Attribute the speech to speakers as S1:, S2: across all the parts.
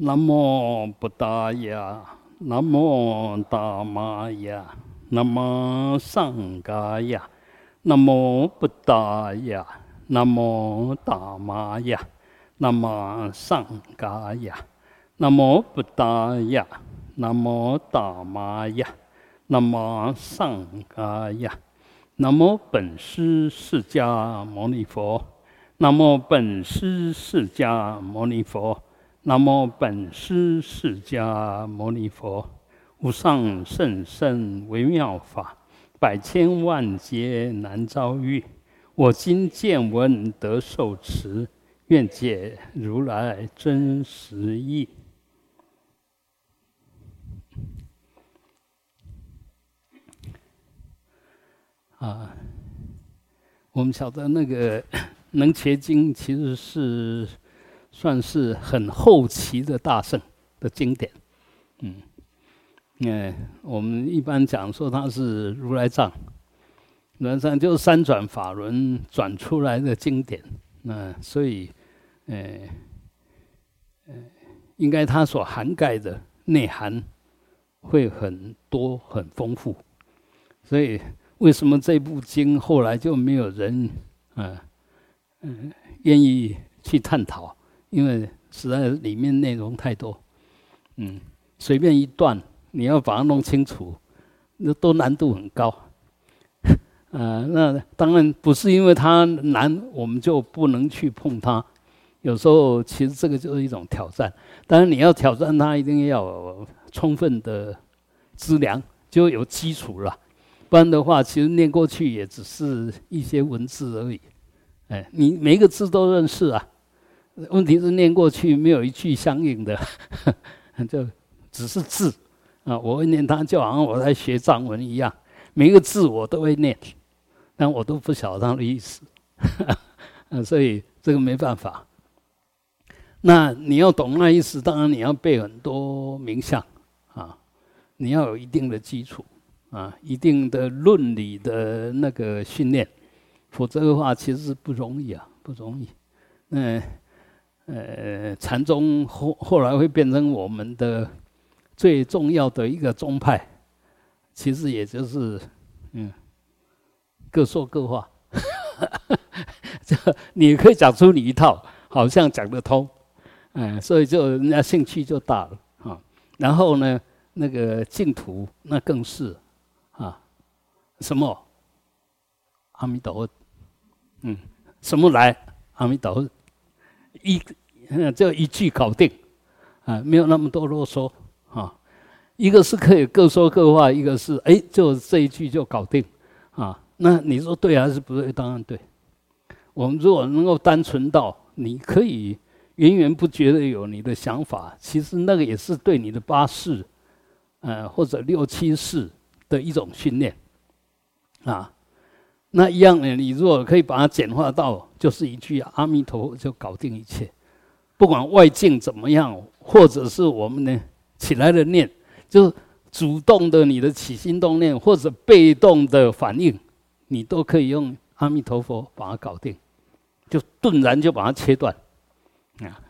S1: 南无布达雅，南无达玛雅，南无上伽雅，南无布达雅，南无达玛雅，南无上伽雅，南无布达雅，南无达玛雅，南无上伽雅，南无本师释迦牟尼佛。南无本师释迦牟尼佛，南无本师释迦牟尼佛，无上甚深微妙法，百千万劫难遭遇。我今见闻得受持，愿解如来真实义。啊，我们晓得那个。能结经其实是算是很后期的大圣的经典，嗯，哎，我们一般讲说它是如来藏，如来藏就是三转法轮转出来的经典，那所以，呃，呃，应该它所涵盖的内涵会很多很丰富，所以为什么这部经后来就没有人啊？嗯，愿意去探讨，因为实在里面内容太多，嗯，随便一段你要把它弄清楚，那都难度很高，啊，那当然不是因为它难，我们就不能去碰它。有时候其实这个就是一种挑战，当然你要挑战它，一定要充分的资粮，就有基础了，不然的话，其实念过去也只是一些文字而已。哎，你每个字都认识啊？问题是念过去没有一句相应的，就只是字啊。我会念它，就好像我在学藏文一样，每个字我都会念，但我都不晓得它的意思。啊，所以这个没办法。那你要懂那意思，当然你要背很多名相啊，你要有一定的基础啊，一定的论理的那个训练。否则的话，其实是不容易啊，不容易。嗯，呃，禅宗后后来会变成我们的最重要的一个宗派，其实也就是嗯，各说各话。这你可以讲出你一套，好像讲得通，嗯，所以就人家兴趣就大了啊。然后呢，那个净土那更是啊，什么阿弥陀佛。嗯，什么来？阿弥陀佛，一就一句搞定，啊，没有那么多啰嗦啊。一个是可以各说各话，一个是哎，就这一句就搞定啊。那你说对还是不对？当然对。我们如果能够单纯到你可以源源不绝的有你的想法，其实那个也是对你的八世，呃，或者六七世的一种训练啊。那一样呢？你如果可以把它简化到，就是一句阿弥陀佛就搞定一切，不管外境怎么样，或者是我们呢起来的念，就主动的你的起心动念，或者被动的反应，你都可以用阿弥陀佛把它搞定，就顿然就把它切断。啊，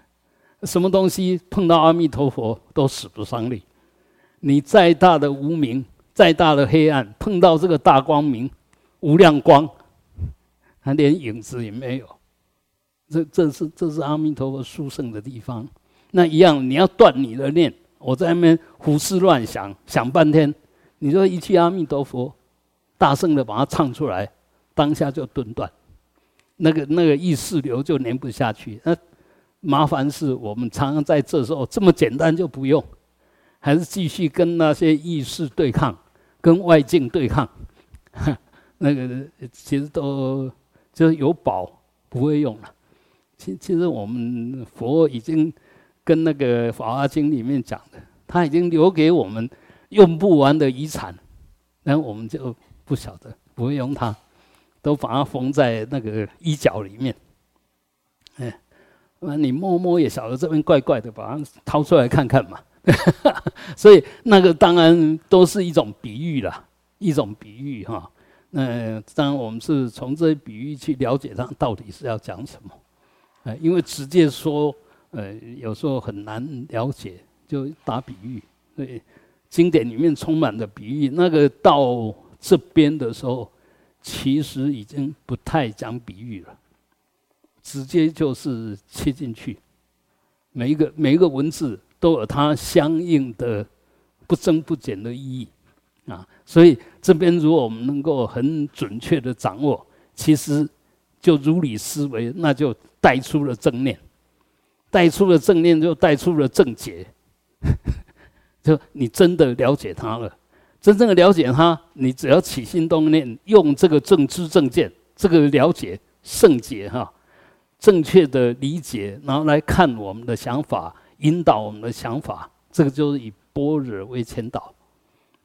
S1: 什么东西碰到阿弥陀佛都使不上力，你再大的无明，再大的黑暗，碰到这个大光明。无量光，他连影子也没有。这这是这是阿弥陀佛殊胜的地方。那一样，你要断你的念，我在那边胡思乱想，想半天。你说一句阿弥陀佛，大声的把它唱出来，当下就顿断，那个那个意识流就连不下去。那麻烦是我们常常在这时候这么简单就不用，还是继续跟那些意识对抗，跟外境对抗。那个其实都就是有宝不会用了。其其实我们佛已经跟那个《法华经》里面讲的，他已经留给我们用不完的遗产，然后我们就不晓得不会用它，都把它缝在那个衣角里面。哎，那你摸摸也晓得这边怪怪的，把它掏出来看看嘛。所以那个当然都是一种比喻了，一种比喻哈。那当然，我们是从这些比喻去了解它到底是要讲什么，呃，因为直接说，呃，有时候很难了解，就打比喻。对，经典里面充满了比喻。那个到这边的时候，其实已经不太讲比喻了，直接就是切进去。每一个每一个文字都有它相应的不增不减的意义啊。所以这边如果我们能够很准确的掌握，其实就如理思维，那就带出了正念。带出了正念，就带出了正解，就你真的了解他了。真正的了解他，你只要起心动念，用这个正知正见，这个了解圣解哈，正确的理解，然后来看我们的想法，引导我们的想法，这个就是以般若为前导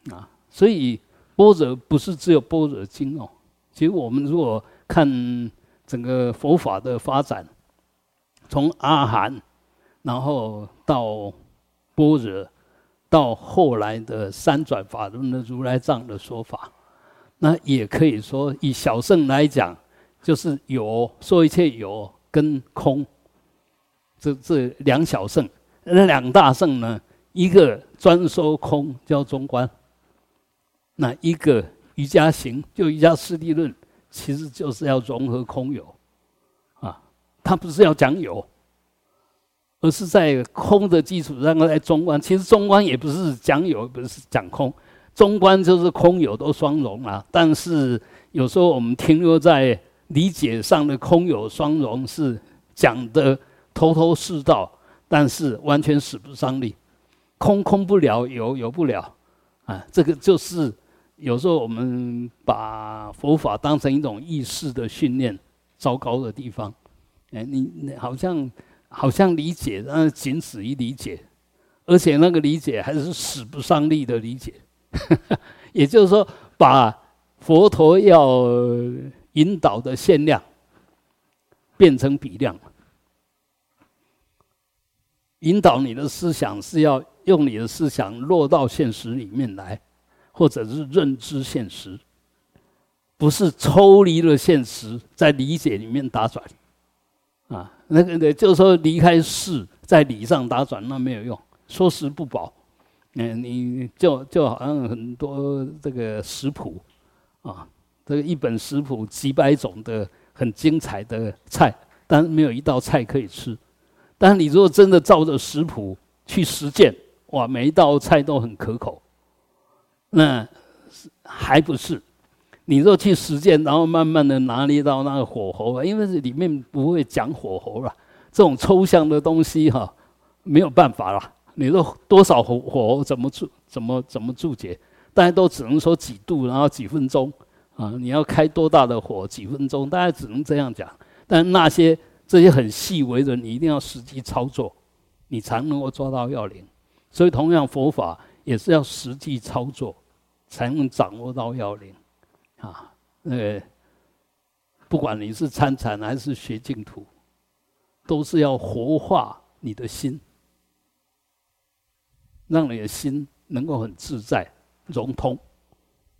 S1: 啊。所以般若不是只有般若经哦，其实我们如果看整个佛法的发展。从阿含，然后到般若，到后来的三转法轮的如来藏的说法，那也可以说以小圣来讲，就是有说一切有跟空，这这两小圣，那两大圣呢，一个专说空叫中观，那一个瑜伽行就瑜伽师地论，其实就是要融合空有。啊他不是要讲有，而是在空的基础上来中观。其实中观也不是讲有，不是讲空。中观就是空有都双融啊。但是有时候我们停留在理解上的空有双融，是讲的头头是道，但是完全使不上力。空空不了，有有不了啊。这个就是有时候我们把佛法当成一种意识的训练，糟糕的地方。哎，你你好像好像理解，但仅此于理解，而且那个理解还是使不上力的理解。也就是说，把佛陀要引导的限量变成比量，引导你的思想是要用你的思想落到现实里面来，或者是认知现实，不是抽离了现实在理解里面打转。啊，那个的，就是说离开事，在理上打转，那没有用，说食不饱。嗯，你就就好像很多这个食谱，啊，这个一本食谱几百种的很精彩的菜，但没有一道菜可以吃。但你如果真的照着食谱去实践，哇，每一道菜都很可口，那还不是？你若去实践，然后慢慢的拿捏到那个火候，因为里面不会讲火候了，这种抽象的东西哈，没有办法了。你说多少火火候怎么注怎么怎么注解，大家都只能说几度，然后几分钟啊，你要开多大的火几分钟，大家只能这样讲。但那些这些很细微的，你一定要实际操作，你才能够抓到要领。所以同样佛法也是要实际操作，才能掌握到要领。啊，呃，不管你是参禅还是学净土，都是要活化你的心，让你的心能够很自在、融通，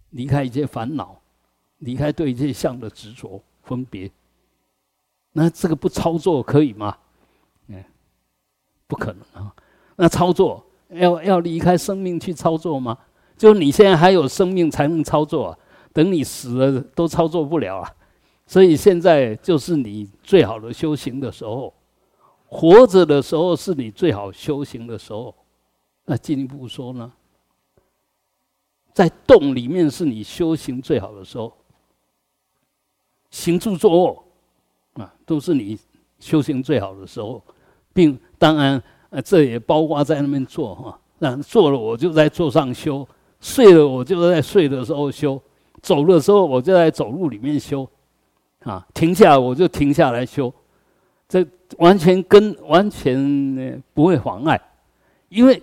S1: 离开一些烦恼，离开对一切相的执着、分别。那这个不操作可以吗？嗯，不可能啊。那操作要要离开生命去操作吗？就你现在还有生命才能操作啊。等你死了都操作不了啊，所以现在就是你最好的修行的时候，活着的时候是你最好修行的时候。那进一步说呢，在洞里面是你修行最好的时候，行住坐卧啊，都是你修行最好的时候，并当然呃这也包括在那边坐哈，那坐了我就在坐上修，睡了我就在睡的时候修。走的时候，我就在走路里面修，啊，停下来我就停下来修，这完全跟完全不会妨碍，因为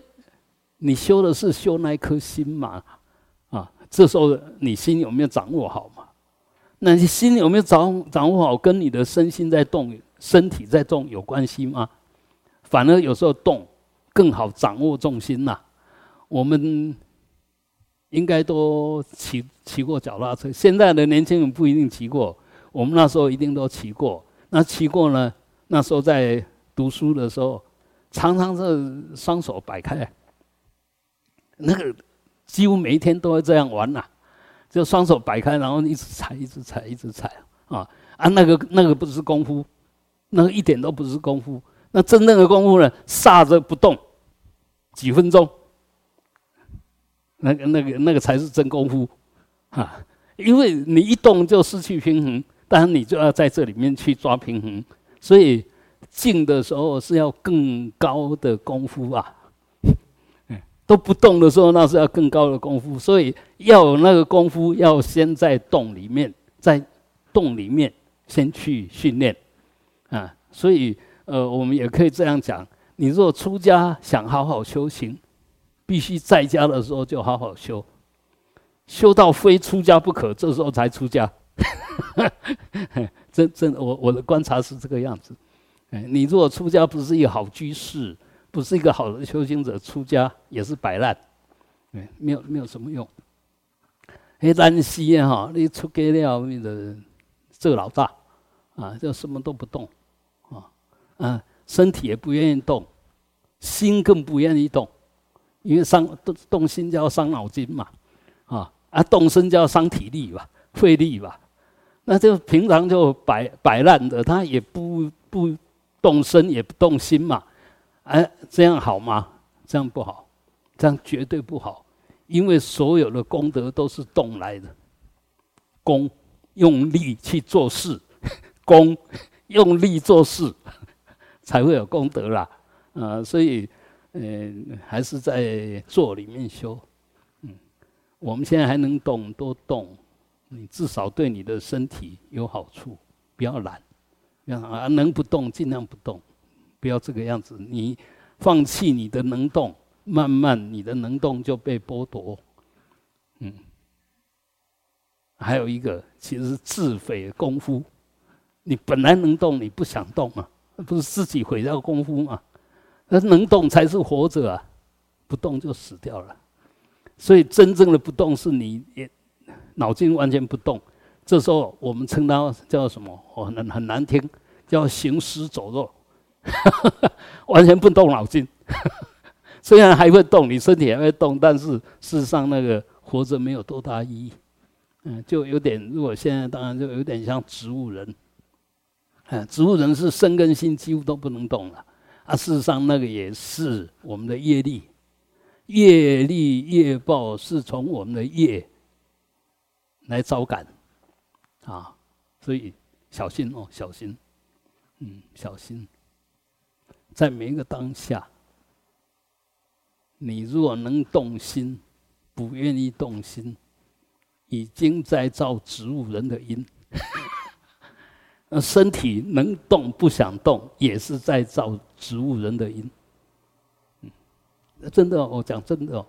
S1: 你修的是修那一颗心嘛，啊，这时候你心有没有掌握好嘛？那你心有没有掌掌握好，跟你的身心在动，身体在动有关系吗？反而有时候动更好掌握重心呐，我们。应该都骑骑过脚踏车，现在的年轻人不一定骑过，我们那时候一定都骑过。那骑过呢？那时候在读书的时候，常常是双手摆开，那个几乎每一天都会这样玩呐，就双手摆开，然后一直踩，一直踩，一直踩啊啊！那个那个不是功夫，那个一点都不是功夫。那真正的功夫呢，刹着不动几分钟，那个那个那个才是真功夫啊！因为你一动就失去平衡，当然你就要在这里面去抓平衡，所以。静的时候是要更高的功夫啊，都不动的时候那是要更高的功夫，所以要有那个功夫，要先在洞里面，在洞里面先去训练啊。所以呃，我们也可以这样讲：你若出家想好好修行，必须在家的时候就好好修，修到非出家不可，这时候才出家。真真，我我的观察是这个样子。哎，你如果出家不是一个好居士，不是一个好的修行者，出家也是摆烂，哎，没有没有什么用。哎，单西哈，你出家了，你的这个老大，啊，就什么都不动，啊，啊，身体也不愿意动，心更不愿意动，因为伤动动心就要伤脑筋嘛，啊啊，动身就要伤体力吧，费力吧，那就平常就摆摆烂的，他也不不。动身也不动心嘛，哎，这样好吗？这样不好，这样绝对不好，因为所有的功德都是动来的，功用力去做事，功用力做事才会有功德啦，啊，所以，嗯，还是在做里面修，嗯，我们现在还能动多动，你至少对你的身体有好处，不要懒。啊，能不动尽量不动，不要这个样子。你放弃你的能动，慢慢你的能动就被剥夺。嗯，还有一个，其实是自毁功夫。你本来能动，你不想动啊，不是自己毁掉功夫吗？那能动才是活着啊，不动就死掉了。所以真正的不动，是你也脑筋完全不动。这时候我们称它叫什么？哦，很很难听，叫行尸走肉，完全不动脑筋。虽然还会动，你身体还会动，但是事实上那个活着没有多大意义。嗯，就有点，如果现在当然就有点像植物人。嗯，植物人是身跟心几乎都不能动了。啊，事实上那个也是我们的业力，业力业报是从我们的业来招感。啊，所以小心哦，小心，嗯，小心，在每一个当下，你若能动心，不愿意动心，已经在造植物人的因。那身体能动不想动，也是在造植物人的因。真的，我讲真的哦，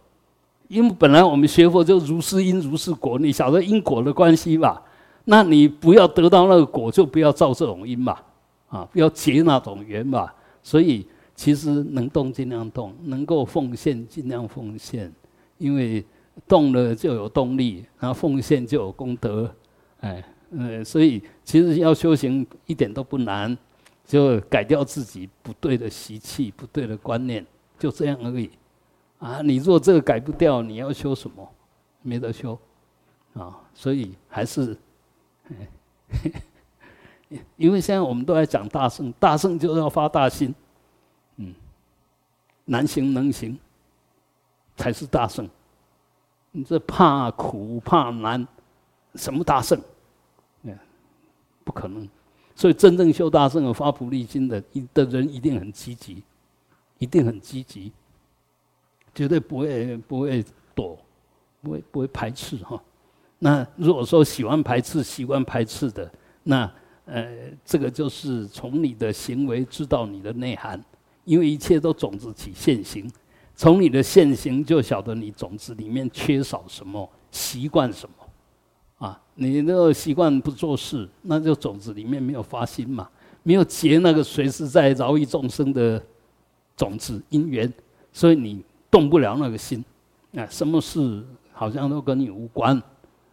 S1: 因为本来我们学佛就如是因如是果，你晓得因果的关系吧？那你不要得到那个果，就不要造这种因嘛，啊，不要结那种缘嘛。所以其实能动尽量动，能够奉献尽量奉献，因为动了就有动力，然后奉献就有功德，哎，呃，所以其实要修行一点都不难，就改掉自己不对的习气、不对的观念，就这样而已。啊，你若这个改不掉，你要修什么？没得修，啊，所以还是。因为现在我们都在讲大圣，大圣就是要发大心，嗯，难行能行才是大圣。你这怕苦怕难，什么大圣？不可能。所以真正修大圣和发菩提心的的人，一定很积极，一定很积极，绝对不会不会躲，不会不会排斥哈。那如果说喜欢排斥、习惯排斥的，那呃，这个就是从你的行为知道你的内涵，因为一切都种子起现行，从你的现行就晓得你种子里面缺少什么，习惯什么，啊，你那个习惯不做事，那就种子里面没有发心嘛，没有结那个随时在饶益众生的种子因缘，所以你动不了那个心，啊，什么事好像都跟你无关。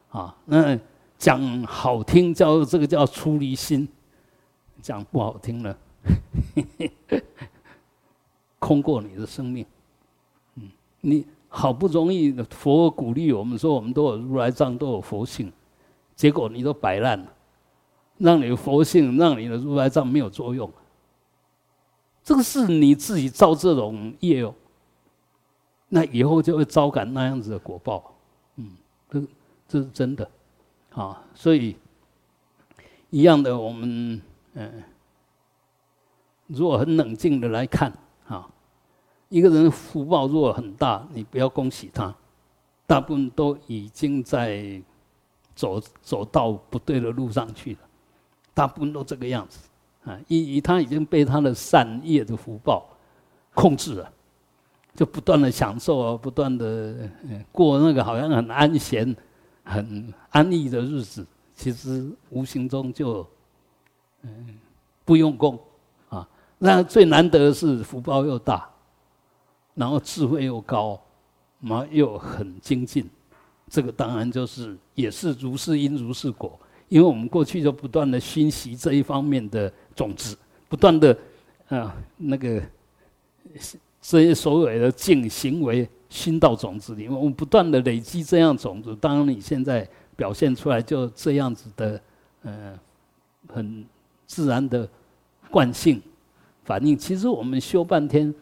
S1: 啊，那讲好听叫这个叫出离心，讲不好听了，空过你的生命。嗯，你好不容易佛鼓励我们说，我们都有如来藏，都有佛性，结果你都摆烂了，让你的佛性，让你的如来藏没有作用。这个是你自己造这种业哦，那以后就会招感那样子的果报。嗯，这这是真的，啊，所以一样的，我们嗯。如果很冷静的来看，啊，一个人福报如果很大，你不要恭喜他，大部分都已经在走走到不对的路上去了，大部分都这个样子，啊，以以他已经被他的善业的福报控制了，就不断的享受啊，不断的过那个好像很安闲、很安逸的日子，其实无形中就嗯不用功啊。那最难得的是福报又大，然后智慧又高，然后又很精进，这个当然就是也是如是因如是果。因为我们过去就不断的熏习这一方面的种子，不断的啊那个这些所谓的净行为熏到种子里面，我们不断的累积这样种子。当然你现在表现出来就这样子的，呃，很自然的惯性。反应其实我们修半天，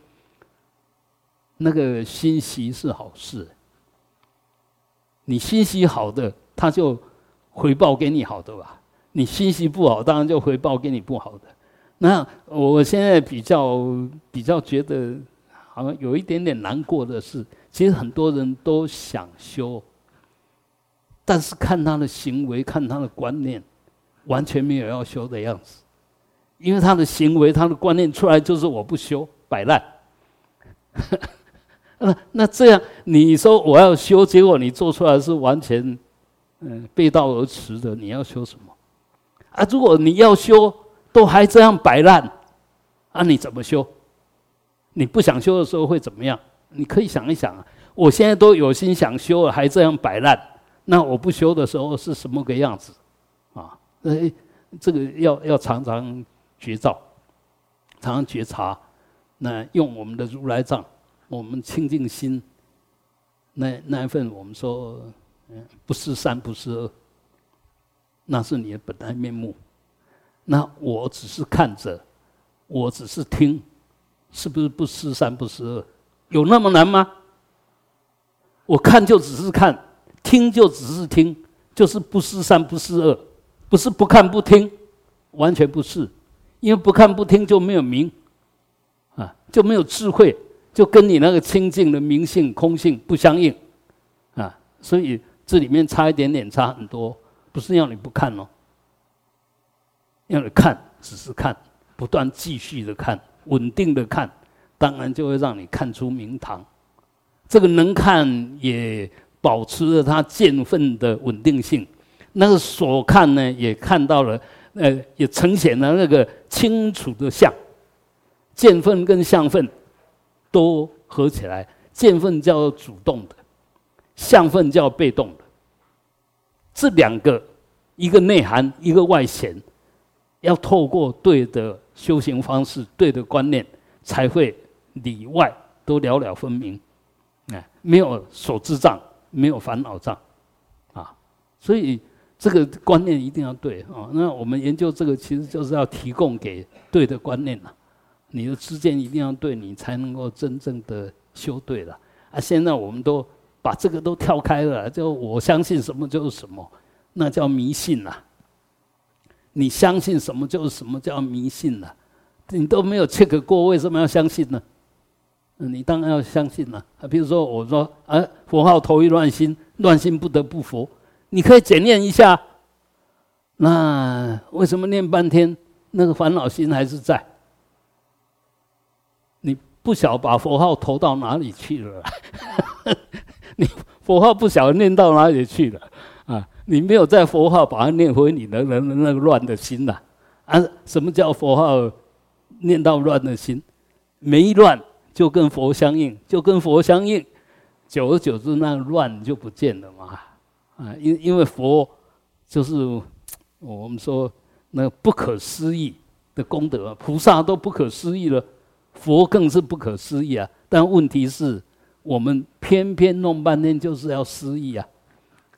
S1: 那个熏习是好事。你心息好的，他就回报给你好的吧；你心息不好，当然就回报给你不好的。那我现在比较比较觉得，好像有一点点难过的是，其实很多人都想修，但是看他的行为，看他的观念，完全没有要修的样子。因为他的行为、他的观念出来就是我不修，摆烂。那那这样，你说我要修，结果你做出来是完全嗯背道而驰的。你要修什么？啊，如果你要修，都还这样摆烂，啊，你怎么修？你不想修的时候会怎么样？你可以想一想啊。我现在都有心想修了，还这样摆烂，那我不修的时候是什么个样子？啊，哎，这个要要常常。觉照，常常觉察，那用我们的如来藏，我们清净心，那那一份我们说，嗯，不是善不是恶，那是你的本来面目。那我只是看着，我只是听，是不是不是善不是恶？有那么难吗？我看就只是看，听就只是听，就是不是善不是恶，不是不看不听，完全不是。因为不看不听就没有明，啊，就没有智慧，就跟你那个清净的明性空性不相应，啊，所以这里面差一点点，差很多，不是要你不看哦，要你看，只是看，不断继续的看，稳定的看，当然就会让你看出明堂。这个能看也保持了它见分的稳定性，那个所看呢也看到了。呃，也呈现了那个清楚的相，见分跟相分都合起来，见分叫主动的，相分叫被动的。这两个，一个内涵，一个外显，要透过对的修行方式、对的观念，才会里外都了了分明。哎，没有所知障，没有烦恼障，啊，所以。这个观念一定要对啊！那我们研究这个，其实就是要提供给对的观念了。你的知见一定要对，你才能够真正的修对了。啊，现在我们都把这个都跳开了，就我相信什么就是什么，那叫迷信呐。你相信什么就是什么叫迷信了，你都没有 check 过，为什么要相信呢？你当然要相信了。啊，比如说我说，啊，佛号头一乱心，乱心不得不佛。你可以检验一下，那为什么念半天那个烦恼心还是在？不晓把佛号投到哪里去了？你佛号不晓念到哪里去了啊？你没有在佛号把它念回你的那那个乱的心呐？啊，什么叫佛号念到乱的心？没乱就跟佛相应，就跟佛相应，久而久之那乱就不见了嘛。啊，因因为佛就是我们说那不可思议的功德，菩萨都不可思议了，佛更是不可思议啊！但问题是，我们偏偏弄半天就是要思议啊！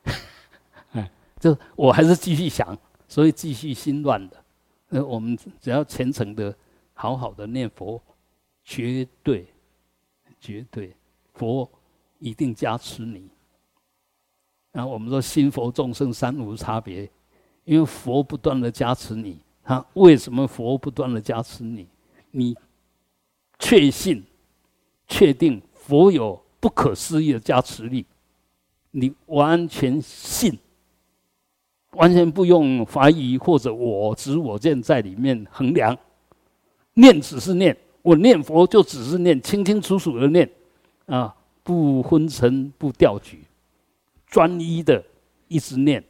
S1: 哎，就我还是继续想，所以继续心乱的。那我们只要虔诚的、好好的念佛，绝对、绝对，佛一定加持你。然后我们说心佛众生三无差别，因为佛不断的加持你。他为什么佛不断的加持你？你确信、确定佛有不可思议的加持力，你完全信，完全不用怀疑或者我执我见在里面衡量。念只是念，我念佛就只是念，清清楚楚的念，啊，不昏沉不掉举。专一的一直念，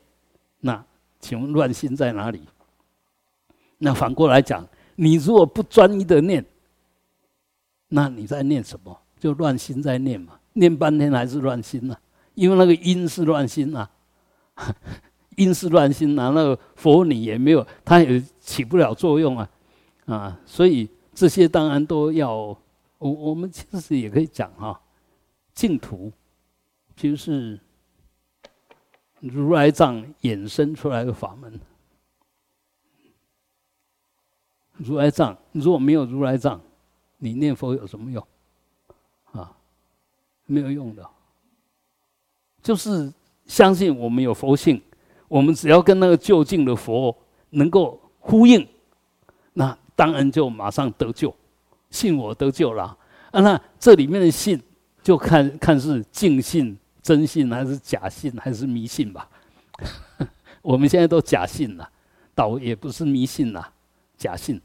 S1: 那请问乱心在哪里？那反过来讲，你如果不专一的念，那你在念什么？就乱心在念嘛，念半天还是乱心呐？因为那个因是乱心呐，因是乱心呐，那个佛你也没有，它也起不了作用啊，啊，所以这些当然都要，我我们其实也可以讲哈，净土就是。如来藏衍生出来的法门，如来藏如果没有如来藏，你念佛有什么用？啊，没有用的。就是相信我们有佛性，我们只要跟那个就近的佛能够呼应，那当然就马上得救，信我得救了。啊，那这里面的信就看看是净信。真信还是假信还是迷信吧？我们现在都假信了，倒也不是迷信了，假信，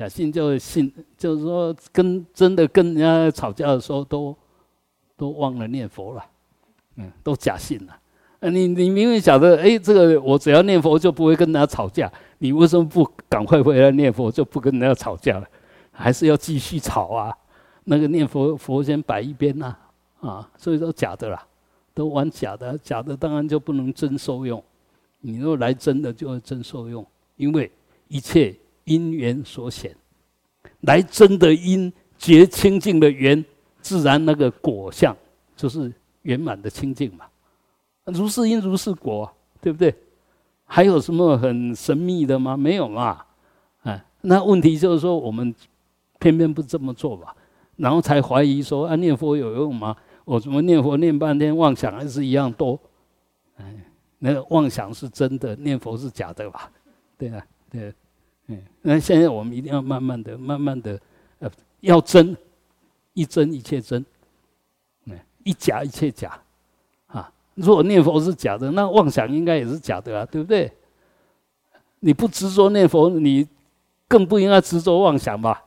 S1: 假信就是信，就是说跟真的跟人家吵架的时候都都忘了念佛了，嗯，都假信了。你你明明晓得，哎，这个我只要念佛就不会跟人家吵架，你为什么不赶快回来念佛，就不跟人家吵架了？还是要继续吵啊？那个念佛佛先摆一边呐，啊，所以说假的啦。都玩假的，假的当然就不能真受用。你若来真的，就会真受用，因为一切因缘所显，来真的因结清净的缘，自然那个果相就是圆满的清净嘛。如是因如是果，对不对？还有什么很神秘的吗？没有嘛。哎，那问题就是说，我们偏偏不这么做吧，然后才怀疑说，啊，念佛有用吗？我怎么念佛念半天，妄想还是一样多？哎，那个妄想是真的，念佛是假的吧？对啊，对，那现在我们一定要慢慢的、慢慢的，呃，要真，一真一切真，嗯，一假一切假，啊，如果念佛是假的，那妄想应该也是假的啊，对不对？你不执着念佛，你更不应该执着妄想吧？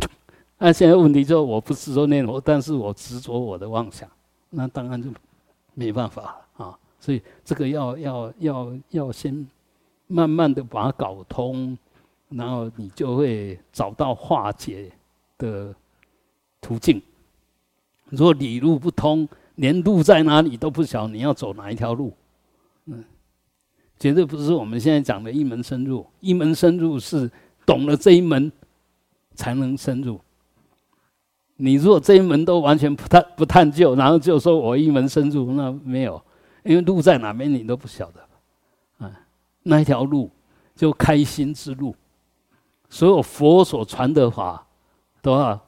S1: 那现在问题就，我不执着念佛，但是我执着我的妄想，那当然就没办法了啊。所以这个要要要要先慢慢的把它搞通，然后你就会找到化解的途径。如果理路不通，连路在哪里都不晓，你要走哪一条路？嗯，绝对不是我们现在讲的一门深入。一门深入是懂了这一门才能深入。你如果这一门都完全不探不探究，然后就说我一门深入，那没有，因为路在哪边你都不晓得，啊，那一条路就开心之路，所有佛所传的法都要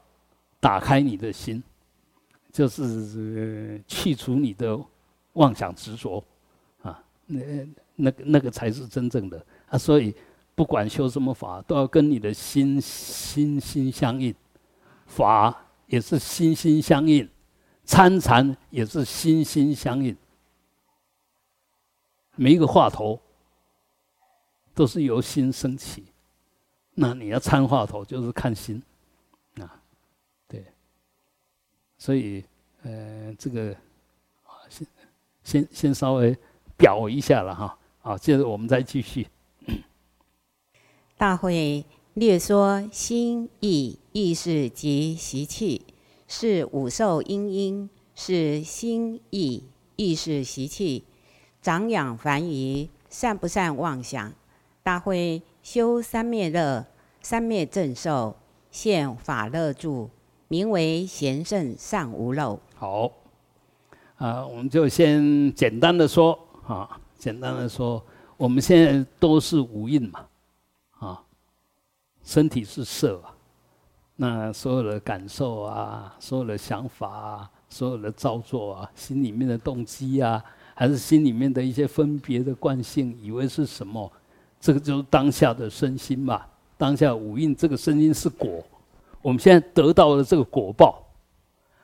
S1: 打开你的心，就是去除你的妄想执着，啊，那那个那个才是真正的啊，所以不管修什么法，都要跟你的心心心相应，法。也是心心相印，参禅也是心心相印。每一个话头都是由心升起，那你要参话头就是看心，啊，对。所以，呃，这个先先先稍微表一下了哈，好，接着我们再继续。
S2: 大会。略说心意，意是即习气，是五受因因，是心意，意是习气，长养繁疑，善不善妄想？大会修三灭乐，三灭正受，现法乐住，名为贤圣尚无漏。
S1: 好，啊，我们就先简单的说啊，简单的说，我们现在都是五蕴嘛，啊，身体是色啊，那所有的感受啊，所有的想法啊，所有的造作啊，心里面的动机啊，还是心里面的一些分别的惯性，以为是什么？这个就是当下的身心嘛。当下五蕴这个身心是果，我们现在得到了这个果报，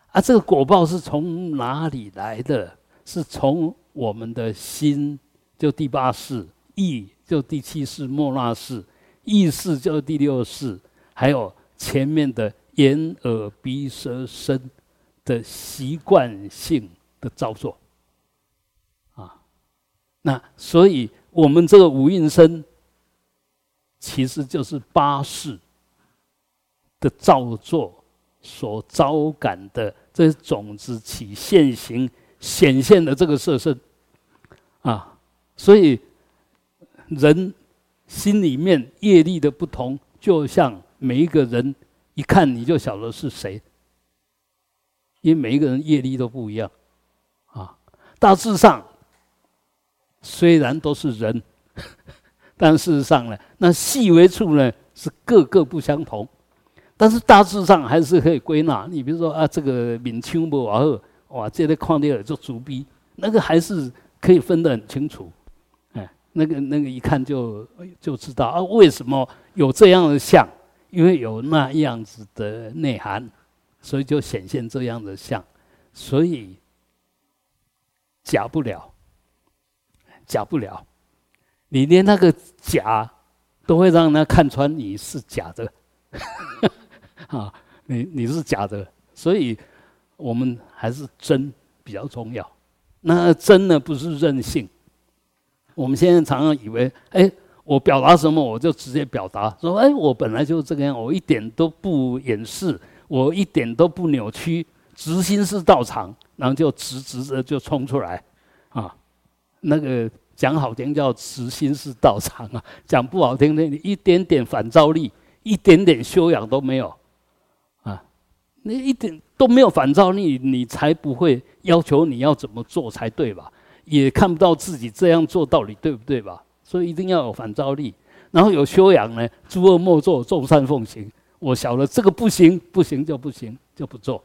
S1: 啊，这个果报是从哪里来的？是从我们的心，就第八世；意就第七世；莫那世，意识就第六世；还有前面的眼、耳、鼻、舌、身的习惯性的造作，啊，那所以我们这个五蕴身。其实就是八世的造作所招感的这些种子起现行显现的这个色身啊，所以人心里面业力的不同，就像每一个人一看你就晓得是谁，因为每一个人业力都不一样啊。大致上虽然都是人。但事实上呢，那细微处呢是各个不相同，但是大致上还是可以归纳。你比如说啊，这个闽清不然后哇，这个矿地尔做竹逼，那个还是可以分得很清楚。哎，那个那个一看就就知道啊，为什么有这样的相？因为有那样子的内涵，所以就显现这样的相，所以假不了，假不了。你连那个假都会让人看穿你是假的，啊，你你是假的，所以我们还是真比较重要。那真呢不是任性。我们现在常常以为，哎，我表达什么我就直接表达，说，哎，我本来就是这个样，我一点都不掩饰，我一点都不扭曲，直心是道场，然后就直直的就冲出来，啊，那个。讲好听叫慈心是道场啊，讲不好听的，你一点点反照力，一点点修养都没有，啊，你一点都没有反照力，你才不会要求你要怎么做才对吧？也看不到自己这样做到底对不对吧？所以一定要有反照力，然后有修养呢，诸恶莫作，众善奉行。我晓得这个不行，不行就不行，就不做。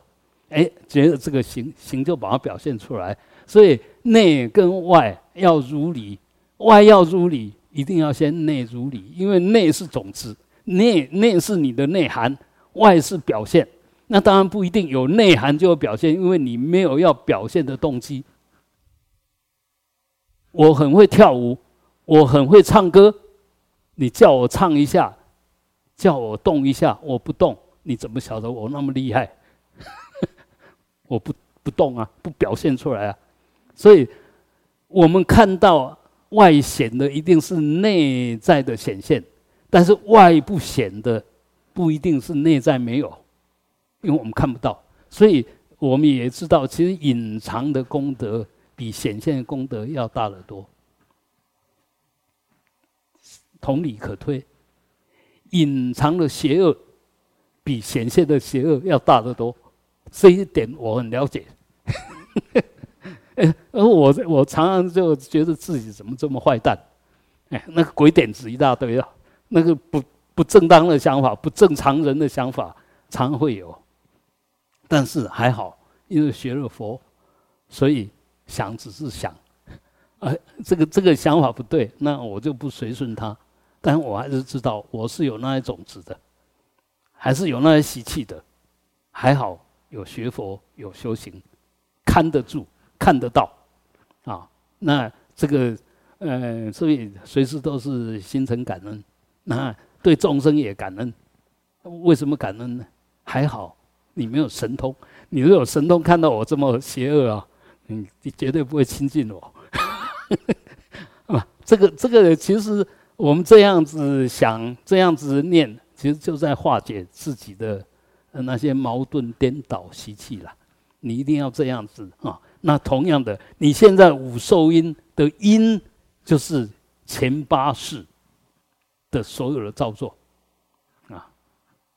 S1: 哎，觉得这个行行就把它表现出来。所以内跟外要如理，外要如理，一定要先内如理，因为内是种子，内内是你的内涵，外是表现。那当然不一定有内涵就有表现，因为你没有要表现的动机。我很会跳舞，我很会唱歌，你叫我唱一下，叫我动一下，我不动，你怎么晓得我那么厉害？我不不动啊，不表现出来啊。所以，我们看到外显的一定是内在的显现，但是外不显的不一定是内在没有，因为我们看不到。所以我们也知道，其实隐藏的功德比显现的功德要大得多。同理可推，隐藏的邪恶比显现的邪恶要大得多。这一点我很了解。哎，而我我常常就觉得自己怎么这么坏蛋？哎，那个鬼点子一大堆啊，那个不不正当的想法、不正常人的想法，常会有。但是还好，因为学了佛，所以想只是想，哎，这个这个想法不对，那我就不随顺他。但我还是知道我是有那些种子的，还是有那些习气的。还好有学佛，有修行，看得住。看得到，啊，那这个，呃，所以随时都是心存感恩，那对众生也感恩。为什么感恩呢？还好你没有神通，你如果有神通，看到我这么邪恶啊，你你绝对不会亲近我。啊，这个这个，其实我们这样子想，这样子念，其实就在化解自己的那些矛盾颠倒习气了。你一定要这样子啊。那同样的，你现在五受音的音，就是前八世的所有的造作，啊，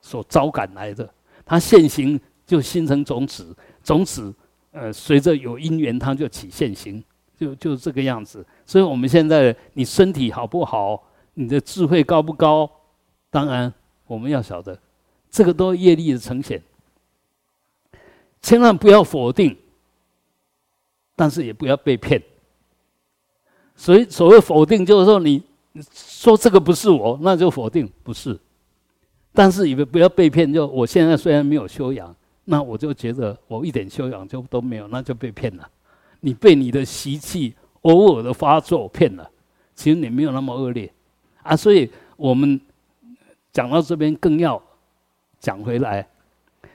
S1: 所招感来的，它现行就形成种子，种子呃随着有因缘，它就起现行，就就这个样子。所以我们现在你身体好不好，你的智慧高不高，当然我们要晓得，这个都业力的呈现，千万不要否定，但是也不要被骗。所以所谓否定，就是说你说这个不是我，那就否定不是。但是也不要被骗，就我现在虽然没有修养，那我就觉得我一点修养就都没有，那就被骗了。你被你的习气偶尔的发作骗了，其实你没有那么恶劣啊。所以我们讲到这边，更要讲回来，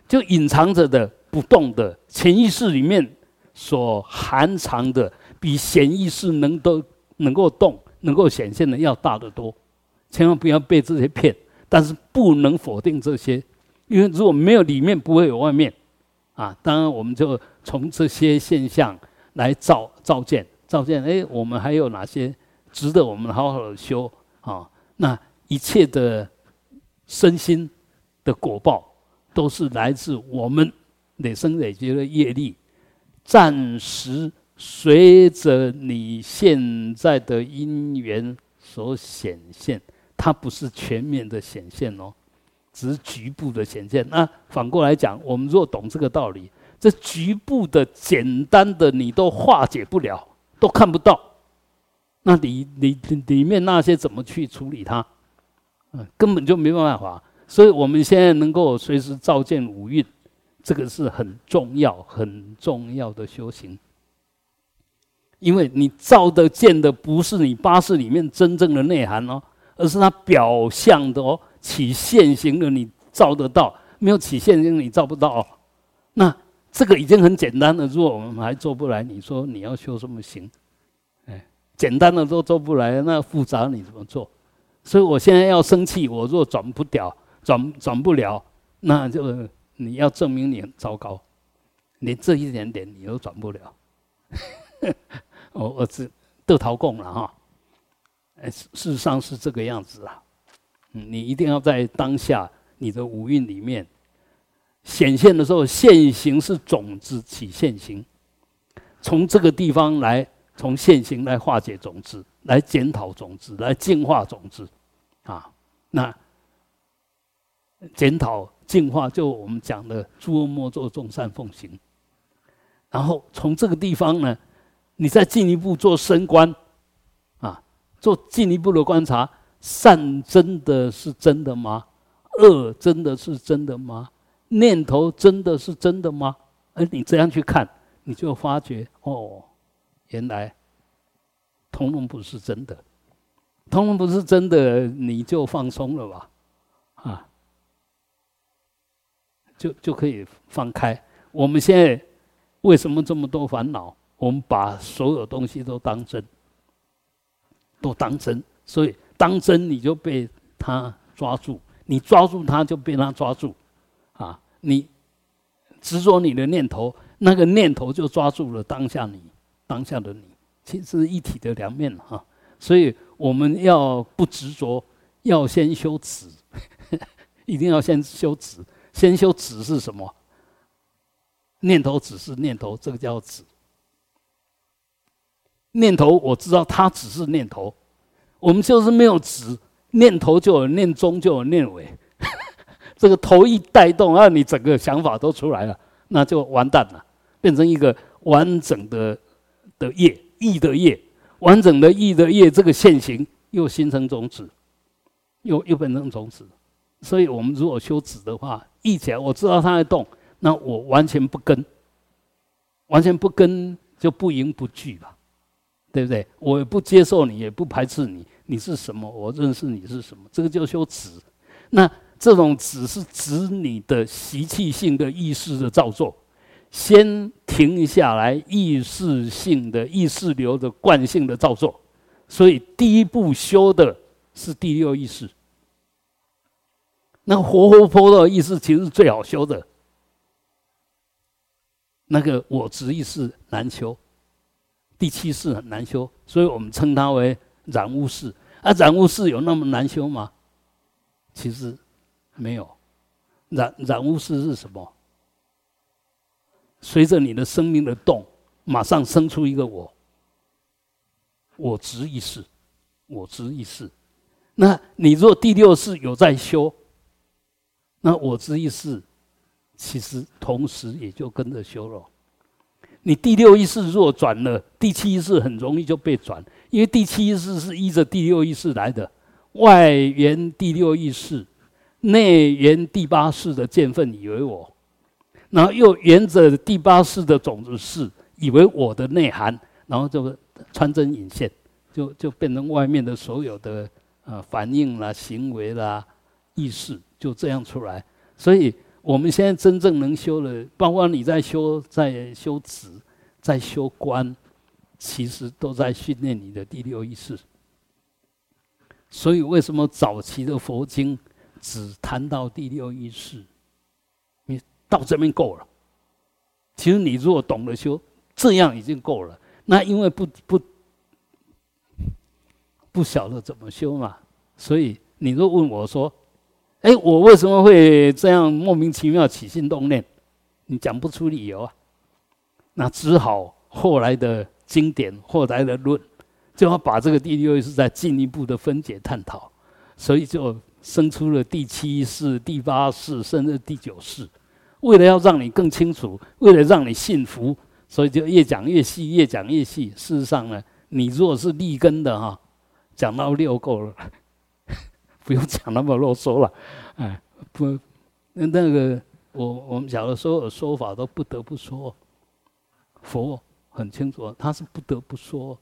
S1: 就隐藏着的不动的潜意识里面所含藏的，比显意识能都能够动、能够显现的要大得多。千万不要被这些骗。但是不能否定这些，因为如果没有里面，不会有外面，啊，当然我们就从这些现象来照照见，照见，哎，我们还有哪些值得我们好好的修啊？那一切的身心的果报，都是来自我们累生累劫的业力，暂时随着你现在的因缘所显现。它不是全面的显现哦，只是局部的显现。那反过来讲，我们若懂这个道理，这局部的简单的你都化解不了，都看不到，那你你里面那些怎么去处理它？嗯，根本就没办法。所以我们现在能够随时照见五蕴，这个是很重要、很重要的修行。因为你照得见的，不是你八识里面真正的内涵哦。而是它表象的哦，起现行的你照得到，没有起现行你照不到。哦。那这个已经很简单了，如果我们还做不来，你说你要修什么行？哎，简单的都做不来，那复杂你怎么做？所以我现在要生气，我若转不掉，转转不了，那就你要证明你很糟糕，连这一点点你都转不了。我 我是得逃供了哈。哎，事实上是这个样子啊，嗯，你一定要在当下你的五蕴里面显现的时候，现行是种子起现行，从这个地方来，从现行来化解种子，来检讨种子，来净化种子，啊，那检讨净化就我们讲的诸恶莫作，众善奉行，然后从这个地方呢，你再进一步做升观。啊做进一步的观察，善真的是真的吗？恶真的是真的吗？念头真的是真的吗？而你这样去看，你就发觉哦，原来通通不是真的，通通不是真的，你就放松了吧，啊，就就可以放开。我们现在为什么这么多烦恼？我们把所有东西都当真。都当真，所以当真你就被他抓住，你抓住他就被他抓住，啊，你执着你的念头，那个念头就抓住了当下你当下的你，其实一体的两面哈。所以我们要不执着，要先修止，一定要先修止。先修止是什么？念头只是念头，这个叫止。念头我知道，它只是念头。我们就是没有止，念头就有念中，就有念尾。这个头一带动，让你整个想法都出来了，那就完蛋了，变成一个完整的的业，意的业，完整的意的业，这个现行又形成种子，又又变成种子。所以我们如果修止的话，意起来我知道它在动，那我完全不跟，完全不跟就不迎不惧吧。对不对？我也不接受你，也不排斥你。你是什么？我认识你是什么？这个就修止。那这种止是指你的习气性的意识的造作，先停下来，意识性的意识流的惯性的造作。所以第一步修的是第六意识。那活活泼的意识其实是最好修的。那个我执意识难修。第七世很难修，所以我们称它为染污世。啊，染污世有那么难修吗？其实没有，染染污事是什么？随着你的生命的动，马上生出一个我，我执意识，我执意识。那你若第六世有在修，那我执意识其实同时也就跟着修了。你第六意识若转了，第七意识很容易就被转，因为第七意识是依着第六意识来的，外缘第六意识。内缘第八世的见分以为我，然后又沿着第八世的种子是以为我的内涵，然后就穿针引线，就就变成外面的所有的呃反应啦、行为啦、意识就这样出来。所以我们现在真正能修的，包括你在修、在修止、在修观，其实都在训练你的第六意识。所以为什么早期的佛经？只谈到第六意识，你到这边够了。其实你如果懂得修，这样已经够了。那因为不不不晓得怎么修嘛，所以你若问我说：“哎，我为什么会这样莫名其妙起心动念？”你讲不出理由啊。那只好后来的经典、后来的论，就要把这个第六意识再进一步的分解探讨，所以就。生出了第七世、第八世，甚至第九世。为了要让你更清楚，为了让你信服，所以就越讲越细，越讲越细。事实上呢，你如果是立根的哈，讲到六够了，不用讲那么啰嗦了。哎，不，那个我我们讲的所有说法都不得不说，佛很清楚，他是不得不说，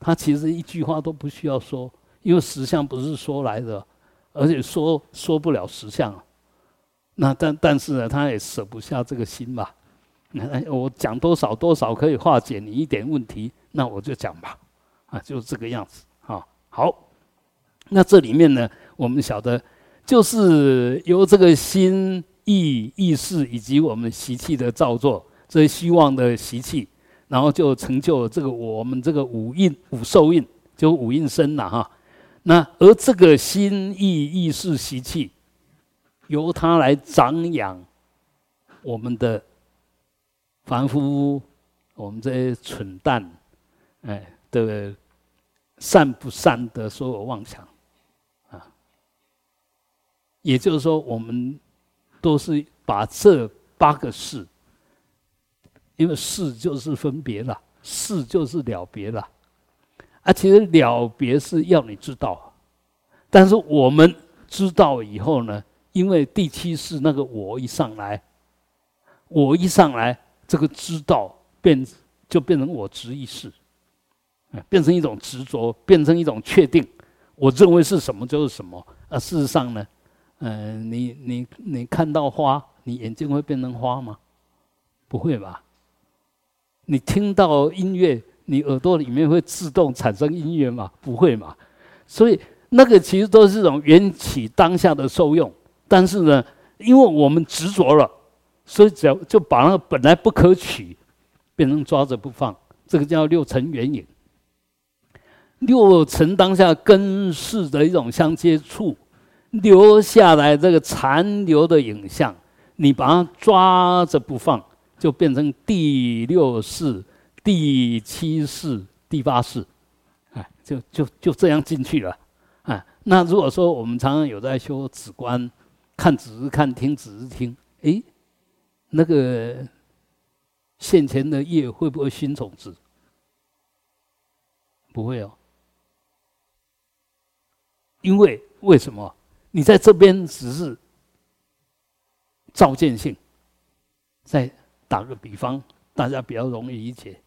S1: 他其实一句话都不需要说，因为实相不是说来的。而且说说不了实相，那但但是呢，他也舍不下这个心吧。那我讲多少多少可以化解你一点问题，那我就讲吧，啊，就是这个样子啊。好，那这里面呢，我们晓得就是由这个心意意识以及我们习气的造作，这些虚妄的习气，然后就成就了这个我们这个五印五受印，就五印身了哈。那而这个心意意识习气，由它来长养我们的凡夫，我们这些蠢蛋，哎的善不善的所有妄想，也就是说，我们都是把这八个事，因为事就是分别了，事就是了别了。啊，其实了别是要你知道，但是我们知道以后呢，因为第七世那个我一上来，我一上来，这个知道变就变成我执意识，变成一种执着，变成一种确定，我认为是什么就是什么。啊，事实上呢，嗯，你你你看到花，你眼睛会变成花吗？不会吧？你听到音乐？你耳朵里面会自动产生音乐吗？不会嘛。所以那个其实都是一种缘起当下的受用。但是呢，因为我们执着了，所以只要就把那个本来不可取变成抓着不放，这个叫六尘缘影。六尘当下根世的一种相接触，留下来这个残留的影像，你把它抓着不放，就变成第六世。第七世、第八世，哎，就就就这样进去了，啊，那如果说我们常常有在修止观，看只是看，听只是听，哎，那个现前的业会不会熏种子？不会哦，因为为什么？你在这边只是照见性，再打个比方，大家比较容易理解。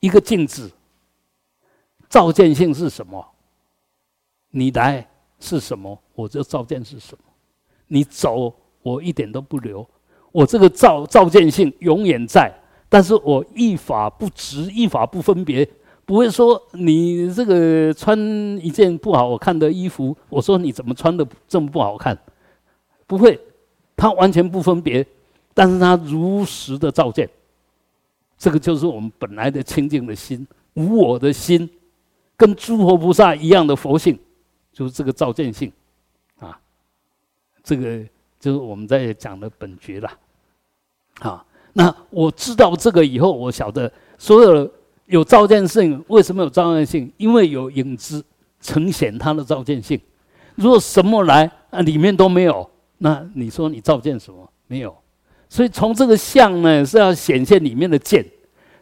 S1: 一个镜子，照见性是什么？你来是什么？我这照见是什么？你走，我一点都不留。我这个照照见性永远在，但是我一法不执，一法不分别，不会说你这个穿一件不好看的衣服，我说你怎么穿的这么不好看？不会，他完全不分别，但是他如实的照见。这个就是我们本来的清净的心，无我的心，跟诸佛菩萨一样的佛性，就是这个照见性，啊，这个就是我们在讲的本觉了。啊，那我知道这个以后，我晓得所有有照见性，为什么有照见性？因为有影子呈现它的照见性。如果什么来啊，里面都没有，那你说你照见什么？没有。所以从这个相呢，是要显现里面的见，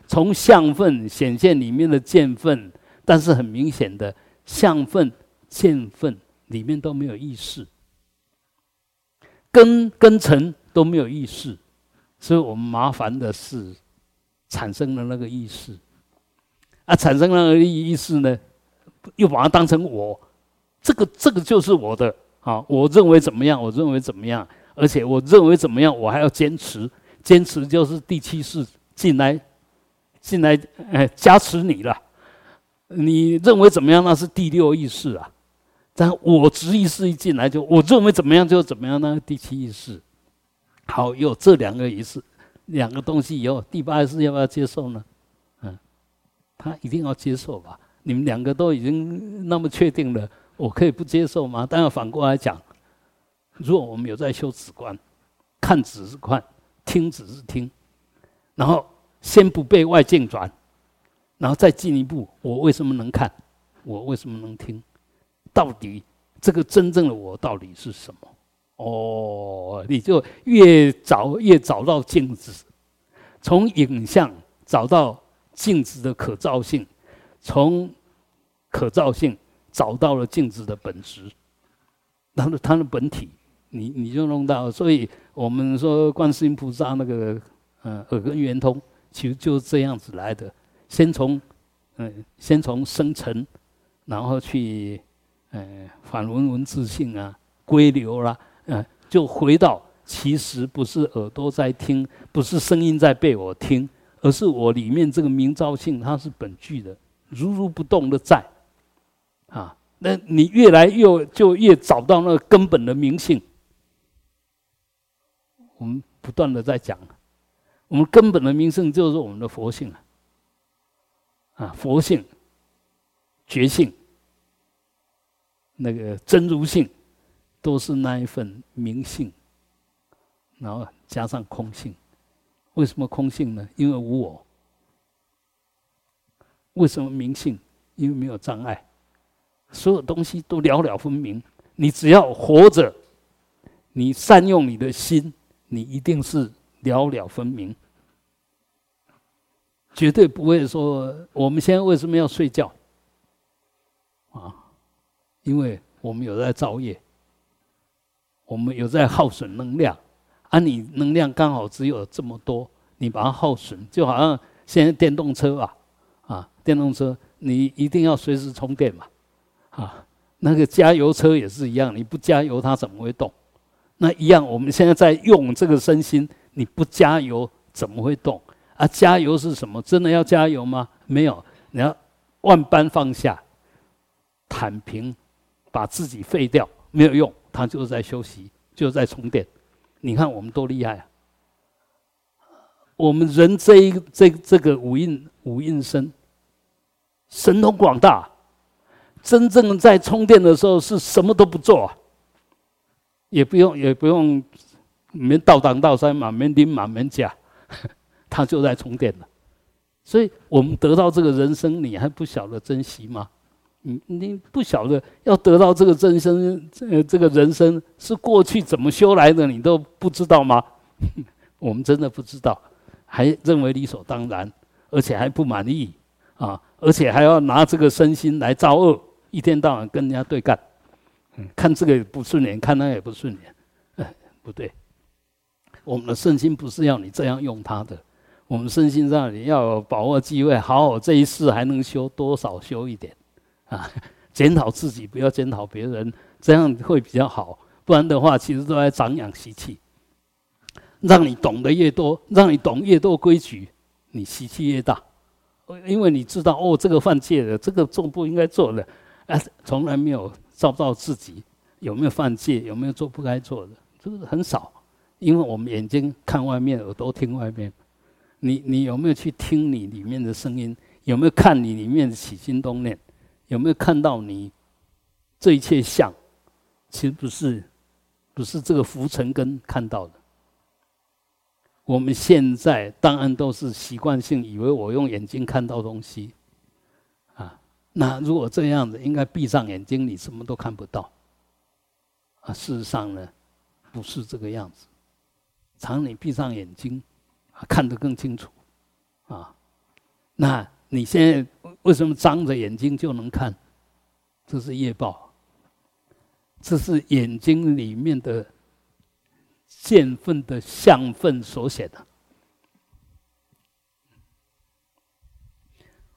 S1: 从相分显现里面的见分，但是很明显的相分、见分里面都没有意识，根根尘都没有意识，所以我们麻烦的是产生了那个意识，啊，产生了那个意识呢，又把它当成我。这个这个就是我的啊！我认为怎么样？我认为怎么样？而且我认为怎么样？我还要坚持，坚持就是第七世进来，进来哎加持你了。你认为怎么样？那是第六意识啊。但我执意识一进来就我认为怎么样就怎么样呢？第七意识。好，有这两个意识，两个东西以后，第八意识要不要接受呢？他一定要接受吧？你们两个都已经那么确定了。我可以不接受吗？但要反过来讲，如果我们有在修止观，看只是看，听只是听，然后先不被外境转，然后再进一步，我为什么能看？我为什么能听？到底这个真正的我到底是什么？哦，你就越找越找到镜子，从影像找到镜子的可造性，从可造性。找到了镜子的本质，它的它的本体，你你就弄到。所以我们说观世音菩萨那个嗯耳根圆通，其实就是这样子来的。先从嗯先从生成，然后去嗯反闻闻自性啊归流啦，嗯就回到其实不是耳朵在听，不是声音在被我听，而是我里面这个明照性它是本具的，如如不动的在。啊，那你越来越就越找到那个根本的明性。我们不断的在讲，我们根本的明性就是我们的佛性啊，啊，佛性、觉性、那个真如性，都是那一份明性，然后加上空性。为什么空性呢？因为无我。为什么明性？因为没有障碍。所有东西都了了分明，你只要活着，你善用你的心，你一定是了了分明，绝对不会说我们现在为什么要睡觉啊？因为我们有在造业，我们有在耗损能量，啊，你能量刚好只有这么多，你把它耗损，就好像现在电动车吧，啊，电动车你一定要随时充电嘛。啊，那个加油车也是一样，你不加油它怎么会动？那一样，我们现在在用这个身心，你不加油怎么会动？啊，加油是什么？真的要加油吗？没有，你要万般放下，坦平，把自己废掉，没有用，它就是在休息，就是在充电。你看我们多厉害啊！我们人这一这这个五蕴五蕴身，神通广大。真正在充电的时候是什么都不做，也不用也不用，没倒挡倒山嘛，没拎嘛，没夹，他就在充电了。所以我们得到这个人生，你还不晓得珍惜吗？你你不晓得要得到这个真身，这这个人生是过去怎么修来的，你都不知道吗？我们真的不知道，还认为理所当然，而且还不满意啊，而且还要拿这个身心来造恶。一天到晚跟人家对干，嗯，看这个也不顺眼，看那也不顺眼，哎，不对。我们的身心不是要你这样用它的，我们身心让你要把握机会，好好这一世还能修多少修一点，啊，检讨自己，不要检讨别人，这样会比较好。不然的话，其实都在长养习气。让你懂得越多，让你懂越多规矩，你习气越大，因为你知道哦，这个犯戒的，这个做不应该做的。啊，从来没有照到自己有没有犯戒，有没有做不该做的，就是很少。因为我们眼睛看外面，耳朵听外面。你你有没有去听你里面的声音？有没有看你里面的起心动念？有没有看到你这一切相？其实不是，不是这个浮尘根看到的。我们现在当然都是习惯性以为我用眼睛看到东西，啊，那如果这样子，应该闭上眼睛，你什么都看不到。啊，事实上呢，不是这个样子。常你闭上眼睛，啊，看得更清楚，啊，那你现在为什么张着眼睛就能看？这是业报，这是眼睛里面的。见分的相分所写的，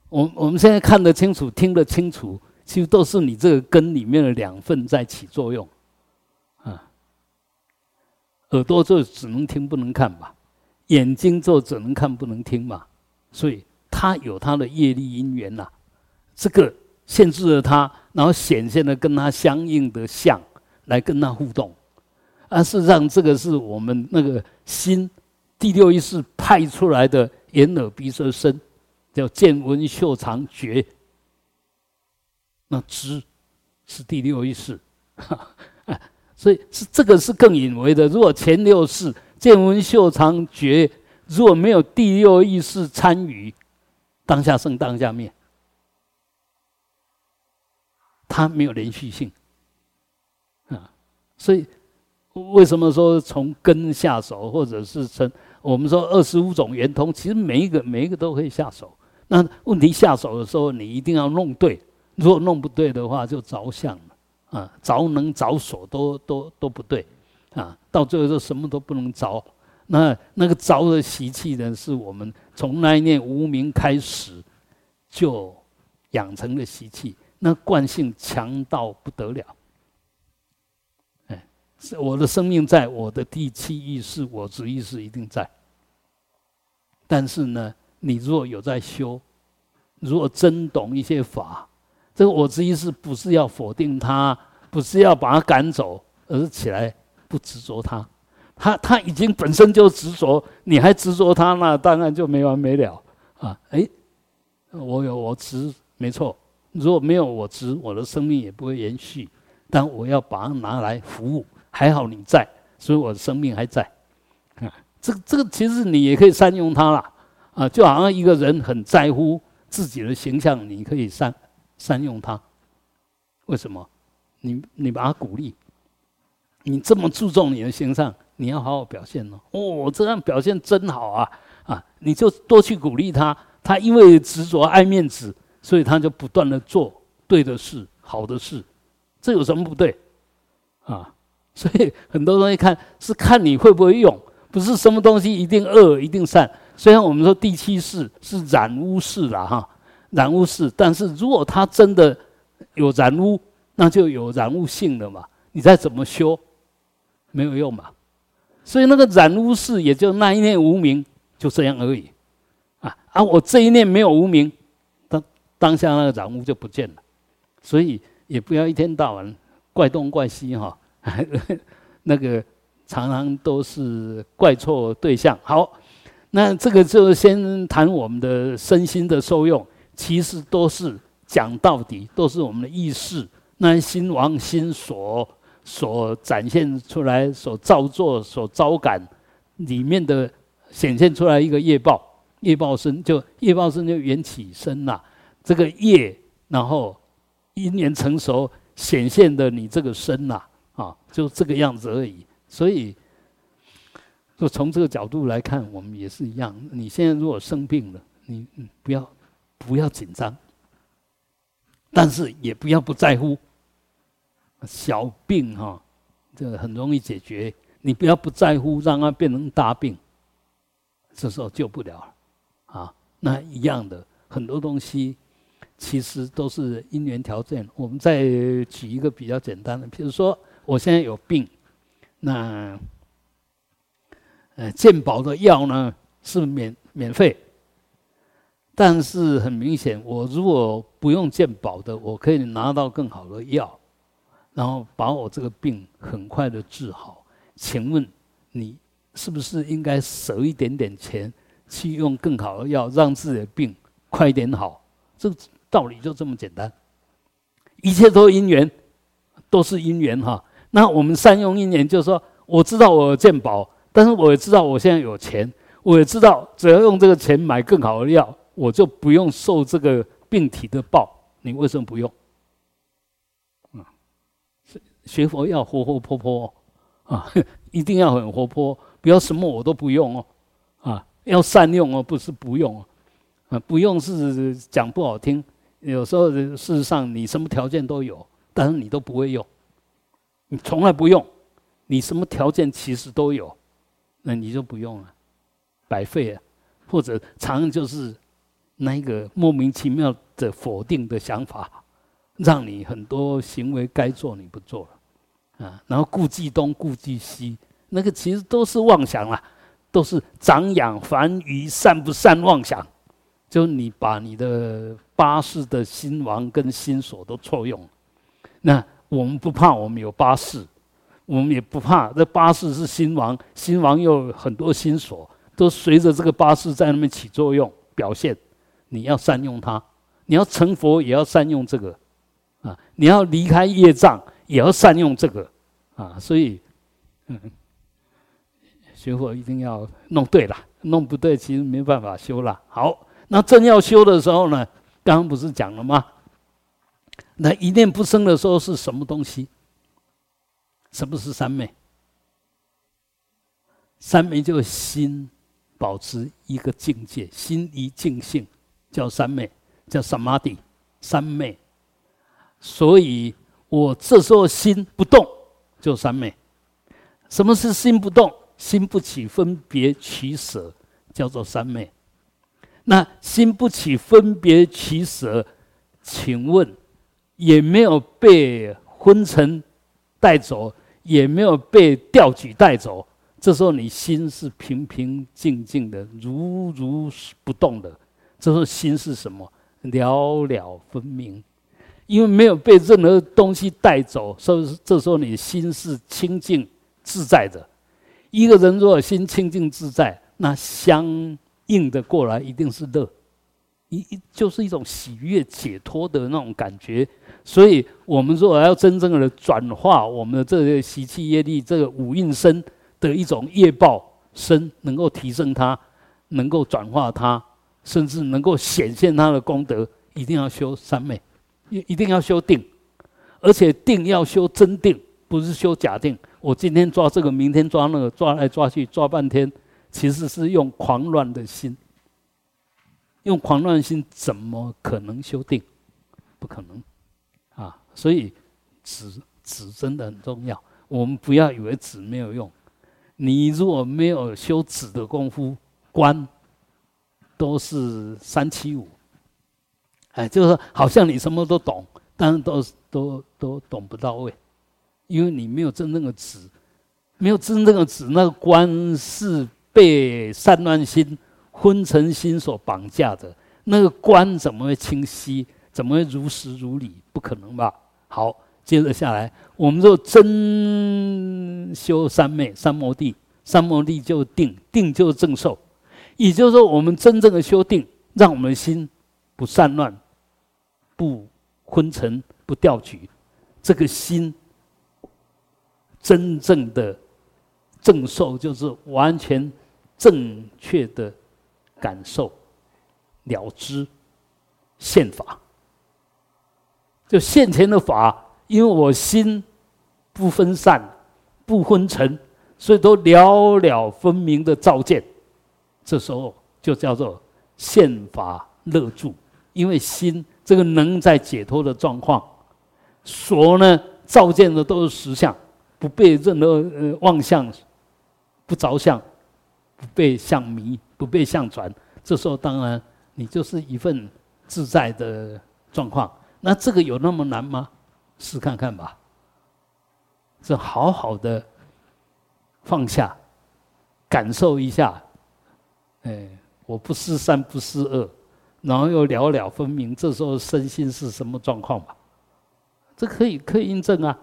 S1: 我我们现在看得清楚、听得清楚，其实都是你这个根里面的两份在起作用，啊，耳朵就只能听不能看吧，眼睛就只能看不能听嘛，所以他有他的业力因缘呐，这个限制了他，然后显现的跟他相应的相来跟他互动。啊，事实上，这个是我们那个心第六意识派出来的眼耳鼻舌身，叫见闻嗅尝觉。那知是第六意识，所以是这个是更隐微的。如果前六识见闻嗅尝觉，如果没有第六意识参与，当下生当下灭，它没有连续性啊，所以。为什么说从根下手，或者是从我们说二十五种圆通，其实每一个每一个都可以下手。那问题下手的时候，你一定要弄对，如果弄不对的话，就着相了啊，着能着所都都都不对啊，到最后就什么都不能着。那那个着的习气呢，是我们从那一念无名开始就养成的习气，那惯性强到不得了。哎我的生命在我的第七意识，我执意识一定在。但是呢，你若有在修，如果真懂一些法，这个我执意识不是要否定它，不是要把它赶走，而是起来不执着它。他他已经本身就执着，你还执着他，那当然就没完没了啊！哎，我有我执，没错。如果没有我执，我的生命也不会延续。但我要把它拿来服务。还好你在，所以我的生命还在。啊，这个这个其实你也可以善用它了，啊，就好像一个人很在乎自己的形象，你可以善善用它。为什么？你你把它鼓励，你这么注重你的形象，你要好好表现哦。哦，这样表现真好啊！啊，你就多去鼓励他。他因为执着爱面子，所以他就不断的做对的事、好的事。这有什么不对？啊？所以很多东西看是看你会不会用，不是什么东西一定恶一定善。虽然我们说第七世是染污世了哈，染污世，但是如果它真的有染污，那就有染污性了嘛。你再怎么修，没有用嘛。所以那个染污事也就那一念无名，就这样而已。啊啊，我这一念没有无名，当当下那个染污就不见了。所以也不要一天到晚怪东怪西哈。那个常常都是怪错对象。好，那这个就先谈我们的身心的受用，其实都是讲到底都是我们的意识，那心王心所所展现出来、所造作、所招感里面的显现出来一个业报，业报身就业报身就缘起身呐，这个业然后因缘成熟显现的你这个身呐。啊，就这个样子而已。所以，就从这个角度来看，我们也是一样。你现在如果生病了，你不要不要紧张，但是也不要不在乎。小病哈，这个很容易解决。你不要不在乎，让它变成大病，这时候救不了了。啊，那一样的很多东西，其实都是因缘条件。我们再举一个比较简单的，比如说。我现在有病，那呃，健保的药呢是免免费，但是很明显，我如果不用健保的，我可以拿到更好的药，然后把我这个病很快的治好。请问你是不是应该省一点点钱去用更好的药，让自己的病快一点好？这个道理就这么简单，一切都因缘，都是因缘哈。那我们善用因缘，就是说，我知道我有健保，但是我也知道我现在有钱，我也知道只要用这个钱买更好的药，我就不用受这个病体的报。你为什么不用？学佛要活活泼泼啊，一定要很活泼，不要什么我都不用哦，啊，要善用哦，不是不用哦，啊，不用是讲不好听，有时候事实上你什么条件都有，但是你都不会用。你从来不用，你什么条件其实都有，那你就不用了，白费了，或者常就是那一个莫名其妙的否定的想法，让你很多行为该做你不做了，啊，然后顾忌东顾忌西，那个其实都是妄想啦，都是长养繁育善不善妄想，就你把你的八世的心王跟心所都错用，那。我们不怕，我们有八世，我们也不怕。这八世是心王，心王又很多心所，都随着这个八世在那边起作用表现。你要善用它，你要成佛也要善用这个，啊，你要离开业障也要善用这个，啊，所以，嗯，学佛一定要弄对了，弄不对其实没办法修了。好，那正要修的时候呢，刚刚不是讲了吗？那一念不生的时候是什么东西？什么是三昧？三昧就是心保持一个境界，心一静性，叫三昧，叫萨玛底，三昧。所以我这时候心不动，就三昧。什么是心不动？心不起分别取舍，叫做三昧。那心不起分别取舍，请问？也没有被昏沉带走，也没有被调举带走。这时候你心是平平静静的，如如不动的。这时候心是什么？了了分明，因为没有被任何东西带走，所以这时候你心是清净自在的。一个人如果心清净自在，那相应的过来一定是乐，一一就是一种喜悦解脱的那种感觉。所以，我们如果要真正的转化我们的这个习气业力，这个五蕴身的一种业报身，能够提升它，能够转化它，甚至能够显现它的功德，一定要修三昧，一定要修定，而且定要修真定，不是修假定。我今天抓这个，明天抓那个，抓来抓去抓半天，其实是用狂乱的心，用狂乱心怎么可能修定？不可能啊。所以，止止真的很重要。我们不要以为止没有用。你如果没有修止的功夫，观都是三七五。哎，就是说，好像你什么都懂，但是都都都懂不到位，因为你没有真正的止，没有真正的止。那个观是被散乱心、昏沉心所绑架的，那个观怎么会清晰？怎么会如实如理？不可能吧？好，接着下来，我们就真修三昧、三摩地。三摩地就定，定就是正受。也就是说，我们真正的修定，让我们的心不散乱、不昏沉、不掉举，这个心真正的正受，就是完全正确的感受、了知现法。就现前的法，因为我心不分散、不昏沉，所以都了了分明的照见。这时候就叫做现法乐住，因为心这个能在解脱的状况，所呢照见的都是实相，不被任何呃妄想、不着相、不被相迷、不被相转。这时候当然你就是一份自在的状况。那这个有那么难吗？试看看吧。是好好的放下，感受一下。哎，我不是善，不是恶，然后又了了分明。这时候身心是什么状况吧？这可以可以印证啊。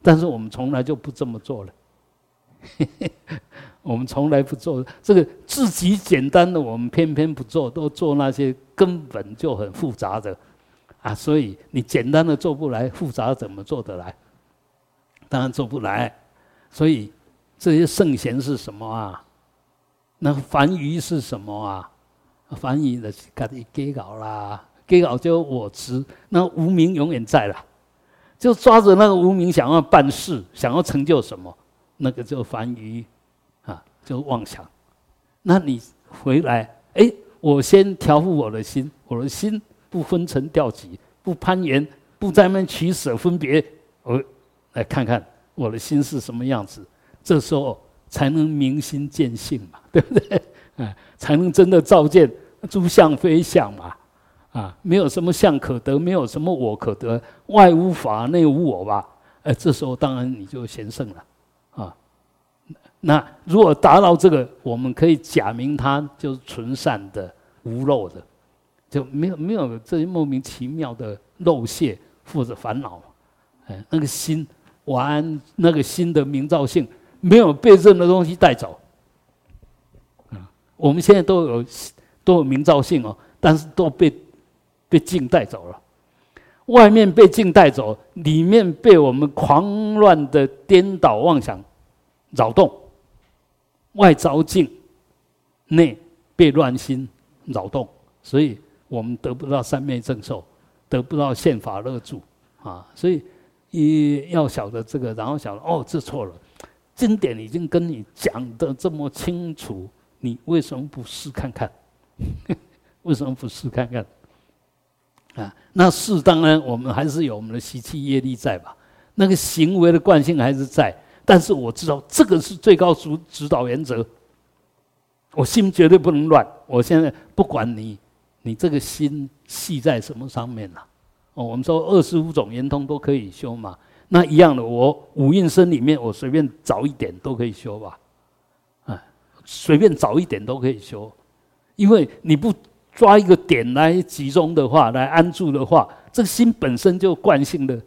S1: 但是我们从来就不这么做了。我们从来不做这个自己简单的，我们偏偏不做，都做那些根本就很复杂的。啊，所以你简单的做不来，复杂怎么做得来？当然做不来。所以这些圣贤是什么啊？那梵语是什么啊？梵语的自己给搞啦，给搞就我执，那无名永远在了，就抓着那个无名想要办事，想要成就什么，那个就梵语啊，就妄想。那你回来，哎，我先调伏我的心，我的心不分层调集，不攀岩，不在那取舍分别，我来看看我的心是什么样子，这时候。才能明心见性嘛，对不对？哎，才能真的照见诸相非相嘛，啊，没有什么相可得，没有什么我可得，外无法，内无我吧？哎，这时候当然你就贤圣了，啊，那如果达到这个，我们可以假名他就是纯善的、无漏的，就没有没有这些莫名其妙的漏泄或者烦恼，哎，那个心完那个心的明照性。没有被任何东西带走，啊，我们现在都有都有明照性哦，但是都被被境带走了。外面被境带走，里面被我们狂乱的颠倒妄想扰动。外着境，内被乱心扰动，所以我们得不到三昧正受，得不到宪法乐住啊。所以你要晓得这个，然后晓得哦，这错了。经典已经跟你讲的这么清楚，你为什么不试看看？为什么不试看看？啊，那试当然我们还是有我们的习气业力在吧？那个行为的惯性还是在，但是我知道这个是最高指指导原则。我心绝对不能乱。我现在不管你，你这个心系在什么上面了？哦，我们说二十五种圆通都可以修嘛。那一样的，我五蕴身里面，我随便找一点都可以修吧，啊，随便找一点都可以修，因为你不抓一个点来集中的话，来安住的话，这个心本身就惯性的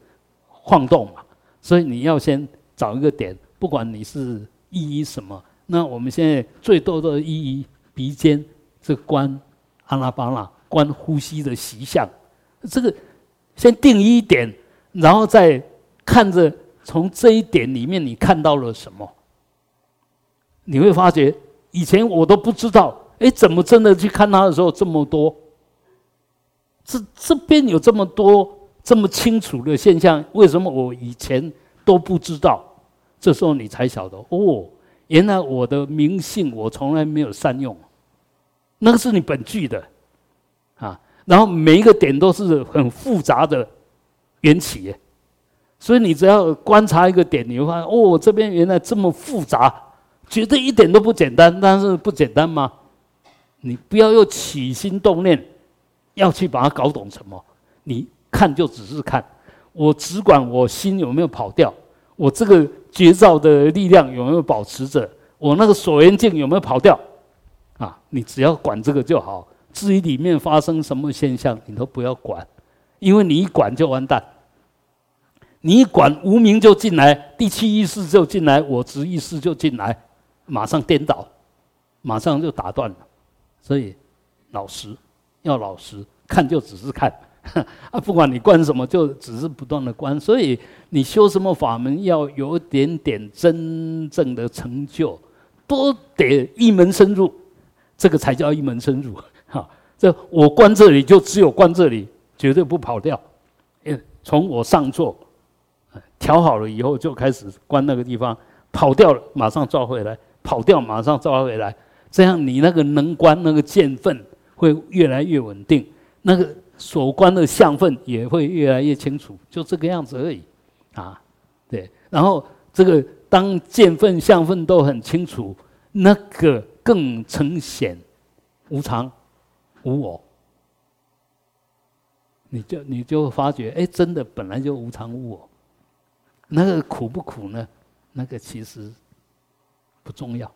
S1: 晃动嘛，所以你要先找一个点，不管你是意义什么，那我们现在最多的意义鼻尖这观阿拉巴拉观呼吸的习相，这个先定一点，然后再。看着从这一点里面，你看到了什么？你会发觉以前我都不知道，哎，怎么真的去看他的时候这么多？这这边有这么多这么清楚的现象，为什么我以前都不知道？这时候你才晓得，哦，原来我的名姓我从来没有善用，那个是你本具的啊。然后每一个点都是很复杂的缘起。所以你只要观察一个点，你会发现哦，这边原来这么复杂，觉得一点都不简单。但是不简单吗？你不要又起心动念，要去把它搞懂什么？你看就只是看，我只管我心有没有跑掉，我这个觉照的力量有没有保持着，我那个锁缘境有没有跑掉？啊，你只要管这个就好。至于里面发生什么现象，你都不要管，因为你一管就完蛋。你一管无名就进来，第七意识就进来，我执意识就进来，马上颠倒，马上就打断了。所以老实，要老实看，就只是看 啊，不管你观什么，就只是不断的观。所以你修什么法门，要有点点真正的成就，都得一门深入，这个才叫一门深入。哈，这我观这里就只有观这里，绝对不跑掉。从我上座。调好了以后，就开始关那个地方，跑掉了马上抓回来，跑掉马上抓回来，这样你那个能关那个见分会越来越稳定，那个所关的相分也会越来越清楚，就这个样子而已，啊，对，然后这个当见分相分都很清楚，那个更呈现无常无我，你就你就发觉，哎，真的本来就无常无我。那个苦不苦呢？那个其实不重要，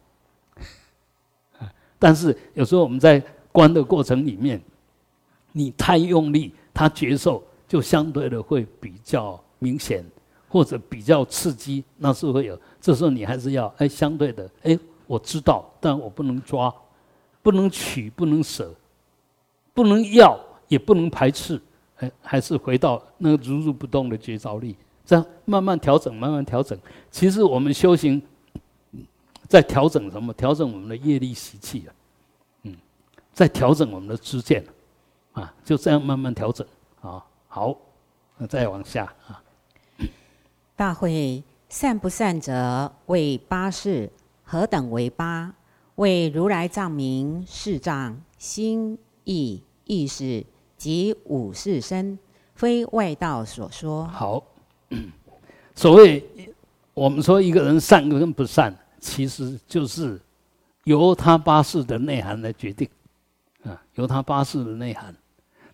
S1: 但是有时候我们在观的过程里面，你太用力，它觉受就相对的会比较明显，或者比较刺激，那是会有。这时候你还是要哎，相对的哎，我知道，但我不能抓，不能取，不能舍，不能要，也不能排斥，哎，还是回到那个如如不动的觉照力。这样慢慢调整，慢慢调整。其实我们修行在调整什么？调整我们的业力习气啊，嗯，在调整我们的知见啊，就这样慢慢调整啊。好，那再往下啊。
S2: 大会善不善者为八事，何等为八？为如来藏名四藏心意意识及五事身，非外道所说。
S1: 好。所谓我们说一个人善跟不善，其实就是由他八事的内涵来决定，啊，由他八事的内涵。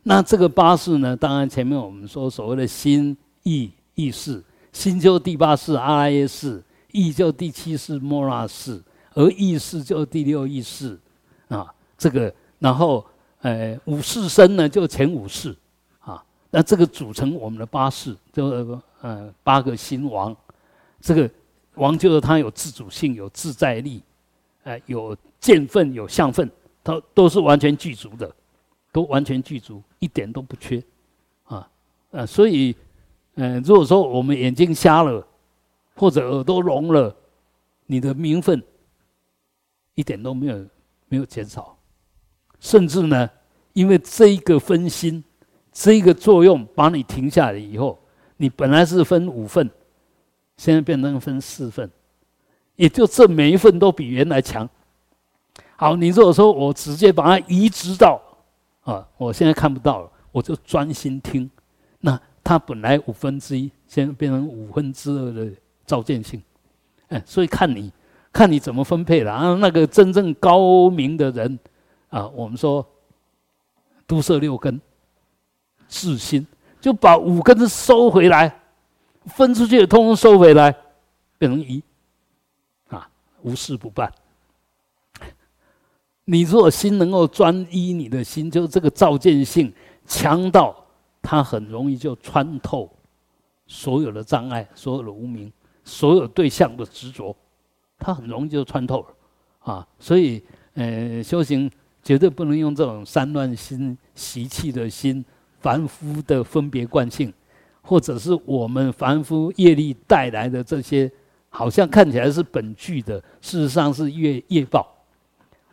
S1: 那这个八事呢，当然前面我们说所谓的心意意识，心就第八事阿赖耶识，意就第七世摩那识，而意识就第六意识，啊，这个然后呃五事身呢就前五世，啊，那这个组成我们的八事就。呃，八个心王，这个王就是他有自主性、有自在力，哎，有见分、有相分，他都是完全具足的，都完全具足，一点都不缺，啊，呃，所以，嗯，如果说我们眼睛瞎了，或者耳朵聋了，你的名分一点都没有没有减少，甚至呢，因为这一个分心，这一个作用把你停下来以后。你本来是分五份，现在变成分四份，也就这每一份都比原来强。好，你如果说我直接把它移植到啊，我现在看不到了，我就专心听，那它本来五分之一，现在变成五分之二的照见性，哎，所以看你看你怎么分配了啊。那个真正高明的人啊，我们说都摄六根，自心。就把五根收回来，分出去的通通收回来，变成一，啊，无事不办。你如果心能够专一，你的心就这个照见性强到，它很容易就穿透所有的障碍、所有的无名、所有对象的执着，它很容易就穿透了，啊，所以，呃，修行绝对不能用这种散乱心、习气的心。凡夫的分别惯性，或者是我们凡夫业力带来的这些，好像看起来是本具的，事实上是业业报。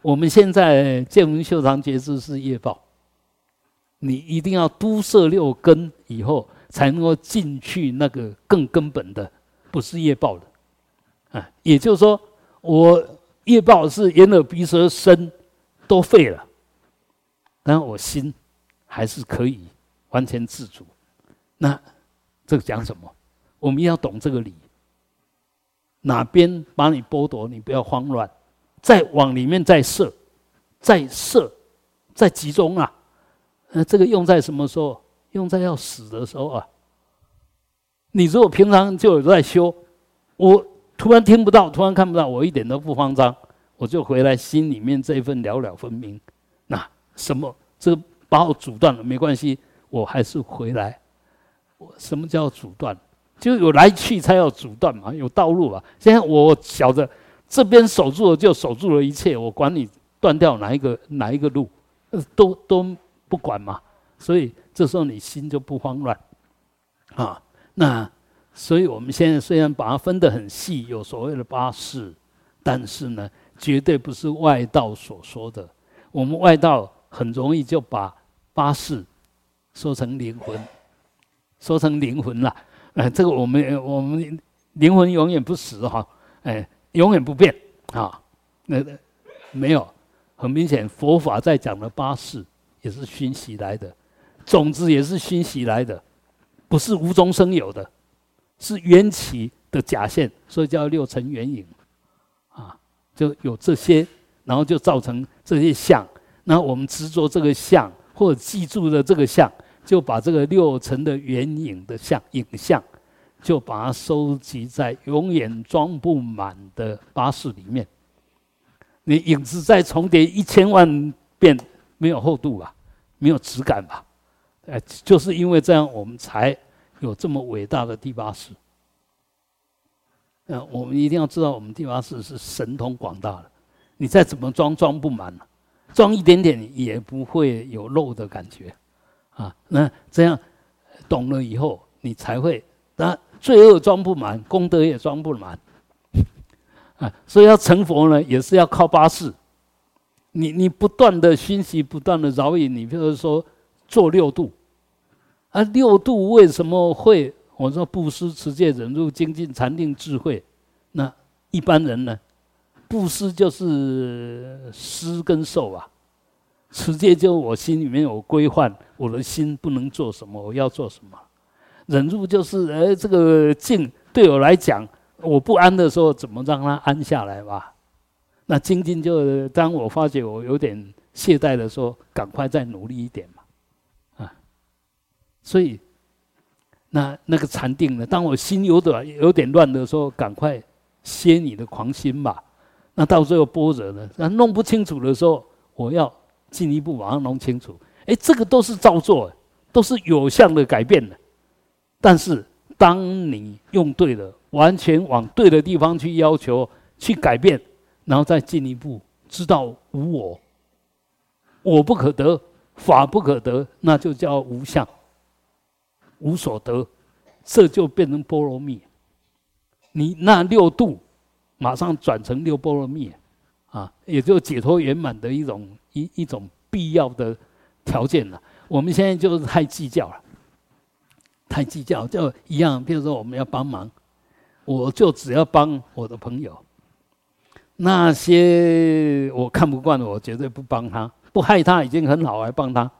S1: 我们现在见闻修长觉知是业报，你一定要都摄六根以后，才能够进去那个更根本的，不是业报的。啊，也就是说，我业报是眼耳鼻舌身都废了，但我心还是可以。完全自主，那这个讲什么？我们要懂这个理。哪边把你剥夺，你不要慌乱，再往里面再射，再射，再集中啊！那这个用在什么时候？用在要死的时候啊！你如果平常就有在修，我突然听不到，突然看不到，我一点都不慌张，我就回来心里面这一份了了分明。那什么？这个把我阻断了，没关系。我还是回来。什么叫阻断？就有来去才要阻断嘛，有道路啊。现在我晓得这边守住了，就守住了一切。我管你断掉哪一个哪一个路，都都不管嘛。所以这时候你心就不慌乱啊。那所以我们现在虽然把它分得很细，有所谓的八事，但是呢，绝对不是外道所说的。我们外道很容易就把八事。说成灵魂，说成灵魂了，哎，这个我们我们灵魂永远不死哈，哎，永远不变。啊，那没有，很明显佛法在讲的八事也是熏习来的，种子也是熏习来的，不是无中生有的，是缘起的假现，所以叫六尘缘影，啊，就有这些，然后就造成这些相，那我们执着这个相。或者记住了这个相，就把这个六层的原影的像影像，就把它收集在永远装不满的巴士里面。你影子再重叠一千万遍，没有厚度吧？没有质感吧？哎，就是因为这样，我们才有这么伟大的第八世。嗯，我们一定要知道，我们第八世是神通广大的。你再怎么装，装不满装一点点也不会有漏的感觉，啊，那这样懂了以后，你才会，那罪恶装不满，功德也装不满。啊，所以要成佛呢，也是要靠八事。你你不断的熏习，不断的饶引，你比如说做六度，啊，六度为什么会？我说布施、持戒、忍辱、精进、禅定、智慧。那一般人呢？布施就是施跟受啊，直接就我心里面有规范，我的心不能做什么，我要做什么。忍住就是，哎，这个静对我来讲，我不安的时候，怎么让它安下来吧？那精进就当我发觉我有点懈怠的时候，赶快再努力一点嘛，啊，所以那那个禅定呢？当我心有点有点乱的时候，赶快歇你的狂心吧。那到最后波折呢？那弄不清楚的时候，我要进一步把它弄清楚。哎，这个都是照做，都是有相的改变的。但是当你用对了，完全往对的地方去要求、去改变，然后再进一步知道无我，我不可得，法不可得，那就叫无相，无所得，这就变成波罗蜜。你那六度。马上转成六波罗蜜，啊，也就解脱圆满的一种一一种必要的条件了。我们现在就是太计较了，太计较就一样。比如说我们要帮忙，我就只要帮我的朋友，那些我看不惯的，我绝对不帮他，不害他已经很好，还帮他，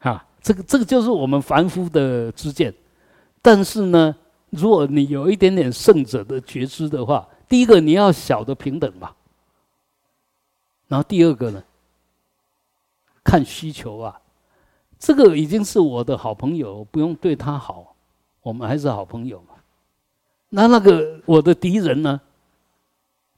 S1: 哈，这个这个就是我们凡夫的知见。但是呢，如果你有一点点圣者的觉知的话，第一个你要小的平等吧，然后第二个呢，看需求啊，这个已经是我的好朋友，不用对他好，我们还是好朋友嘛。那那个我的敌人呢，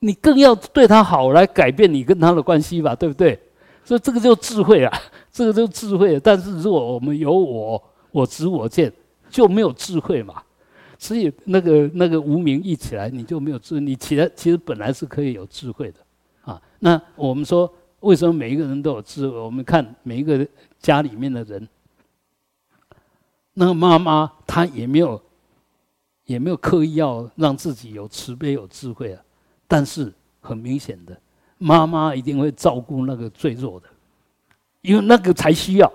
S1: 你更要对他好来改变你跟他的关系吧，对不对？所以这个就智慧啊，这个就智慧。但是如果我们有我我执我见，就没有智慧嘛。所以那个那个无名一起来，你就没有智。你起来其实本来是可以有智慧的，那我们说为什么每一个人都有智慧？我们看每一个家里面的人，那个妈妈她也没有也没有刻意要让自己有慈悲有智慧啊。但是很明显的，妈妈一定会照顾那个最弱的，因为那个才需要。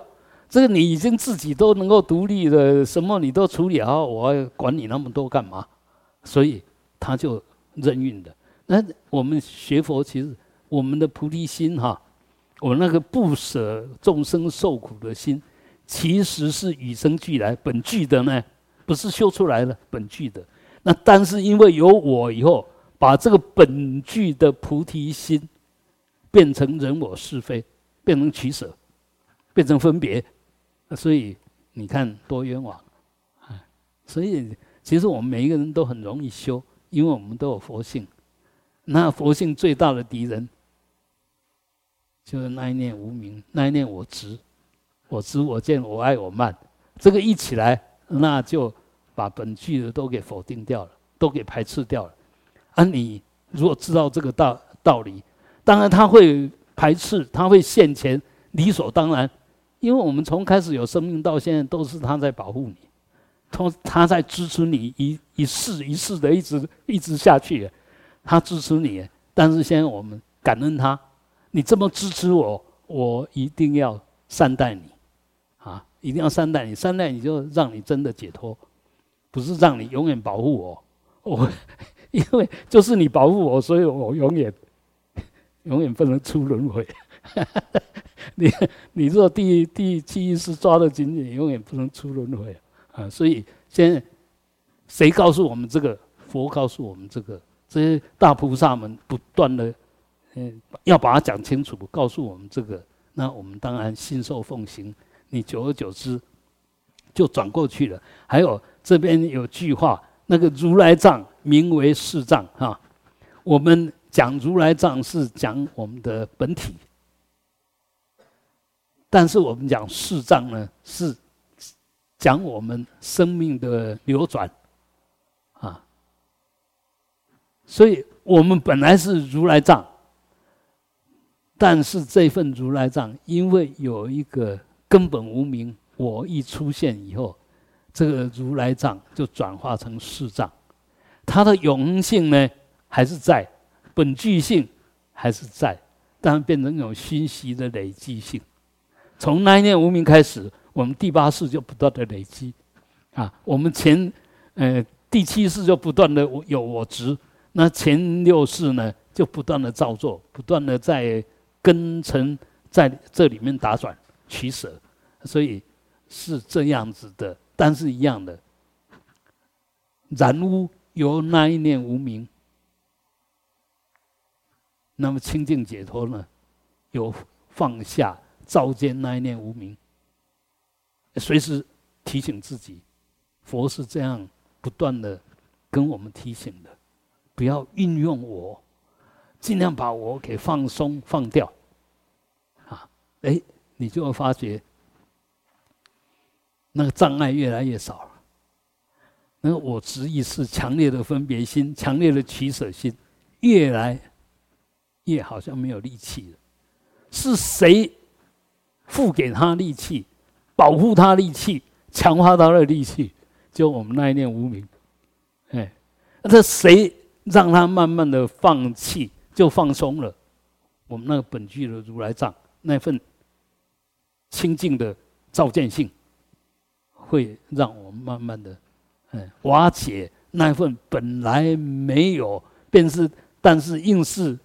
S1: 这个你已经自己都能够独立的，什么你都处理好，我管你那么多干嘛？所以他就任运的。那我们学佛，其实我们的菩提心哈，我那个不舍众生受苦的心，其实是与生俱来本具的呢，不是修出来的本具的。那但是因为有我以后，把这个本具的菩提心变成人我是非，变成取舍，变成分别。所以你看多冤枉啊！所以其实我们每一个人都很容易修，因为我们都有佛性。那佛性最大的敌人，就是那一念无名，那一念我执，我执我见我爱我慢，这个一起来，那就把本具的都给否定掉了，都给排斥掉了。啊，你如果知道这个道道理，当然他会排斥，他会现前，理所当然。因为我们从开始有生命到现在，都是他在保护你，他他在支持你一一世一世的一直一直下去，他支持你。但是现在我们感恩他，你这么支持我，我一定要善待你，啊，一定要善待你，善待你就让你真的解脱，不是让你永远保护我。我 因为就是你保护我，所以我永远永远不能出轮回。你你若第第七意识抓得紧紧，永远不能出轮回啊！所以现谁告诉我们这个？佛告诉我们这个，这些大菩萨们不断的嗯，要把它讲清楚，告诉我们这个，那我们当然信受奉行。你久而久之就转过去了。还有这边有句话，那个如来藏名为世藏哈，我们讲如来藏是讲我们的本体。但是我们讲四藏呢，是讲我们生命的流转，啊，所以我们本来是如来藏，但是这份如来藏，因为有一个根本无名我一出现以后，这个如来藏就转化成四藏，它的永恒性呢还是在，本具性还是在，但变成一种熏习的累积性。从那一念无名开始，我们第八世就不断的累积，啊，我们前，呃，第七世就不断的有我执，那前六世呢就不断的造作，不断的在根尘在这里面打转取舍，所以是这样子的。但是一样的，染污由那一念无名，那么清净解脱呢？有放下照见那一念无名，随时提醒自己，佛是这样不断的跟我们提醒的，不要运用我，尽量把我给放松放掉，啊，哎，你就会发觉。那个障碍越来越少了，那个我执意是强烈的分别心、强烈的取舍心，越来越好像没有力气了。是谁付给他力气、保护他力气、强化他的力气？就我们那一念无名，哎，那谁让他慢慢的放弃、就放松了？我们那个本具的如来藏那份清净的照见性。会让我们慢慢的，嗯，瓦解那份本来没有，便是，但是硬是，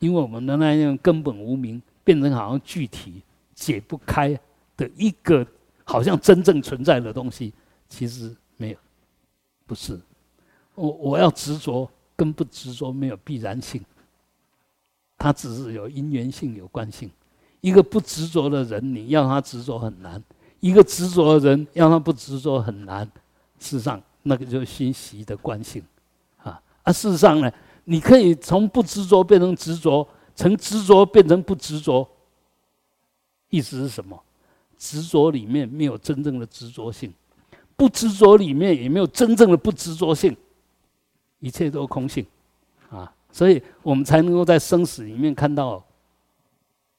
S1: 因为我们的那样根本无名，变成好像具体解不开的一个，好像真正存在的东西，其实没有，不是。我我要执着，跟不执着没有必然性，它只是有因缘性、有关性。一个不执着的人，你要他执着很难。一个执着的人，让他不执着很难。事实上，那个就是心习的惯性，啊啊！事实上呢，你可以从不执着变成执着，从执着变成不执着。意思是什么？执着里面没有真正的执着性，不执着里面也没有真正的不执着性，一切都空性，啊！所以我们才能够在生死里面看到，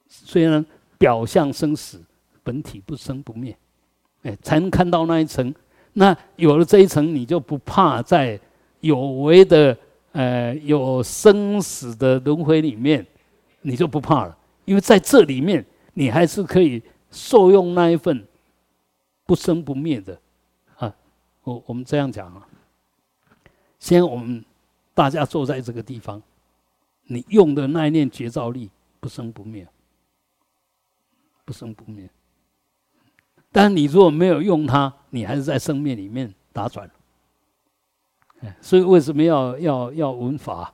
S1: 虽然表象生死。本体不生不灭，哎，才能看到那一层。那有了这一层，你就不怕在有为的呃有生死的轮回里面，你就不怕了。因为在这里面，你还是可以受用那一份不生不灭的啊。我我们这样讲啊，先我们大家坐在这个地方，你用的那一念绝招力不生不灭，不生不灭。但你如果没有用它，你还是在生命里面打转。所以为什么要要要闻法，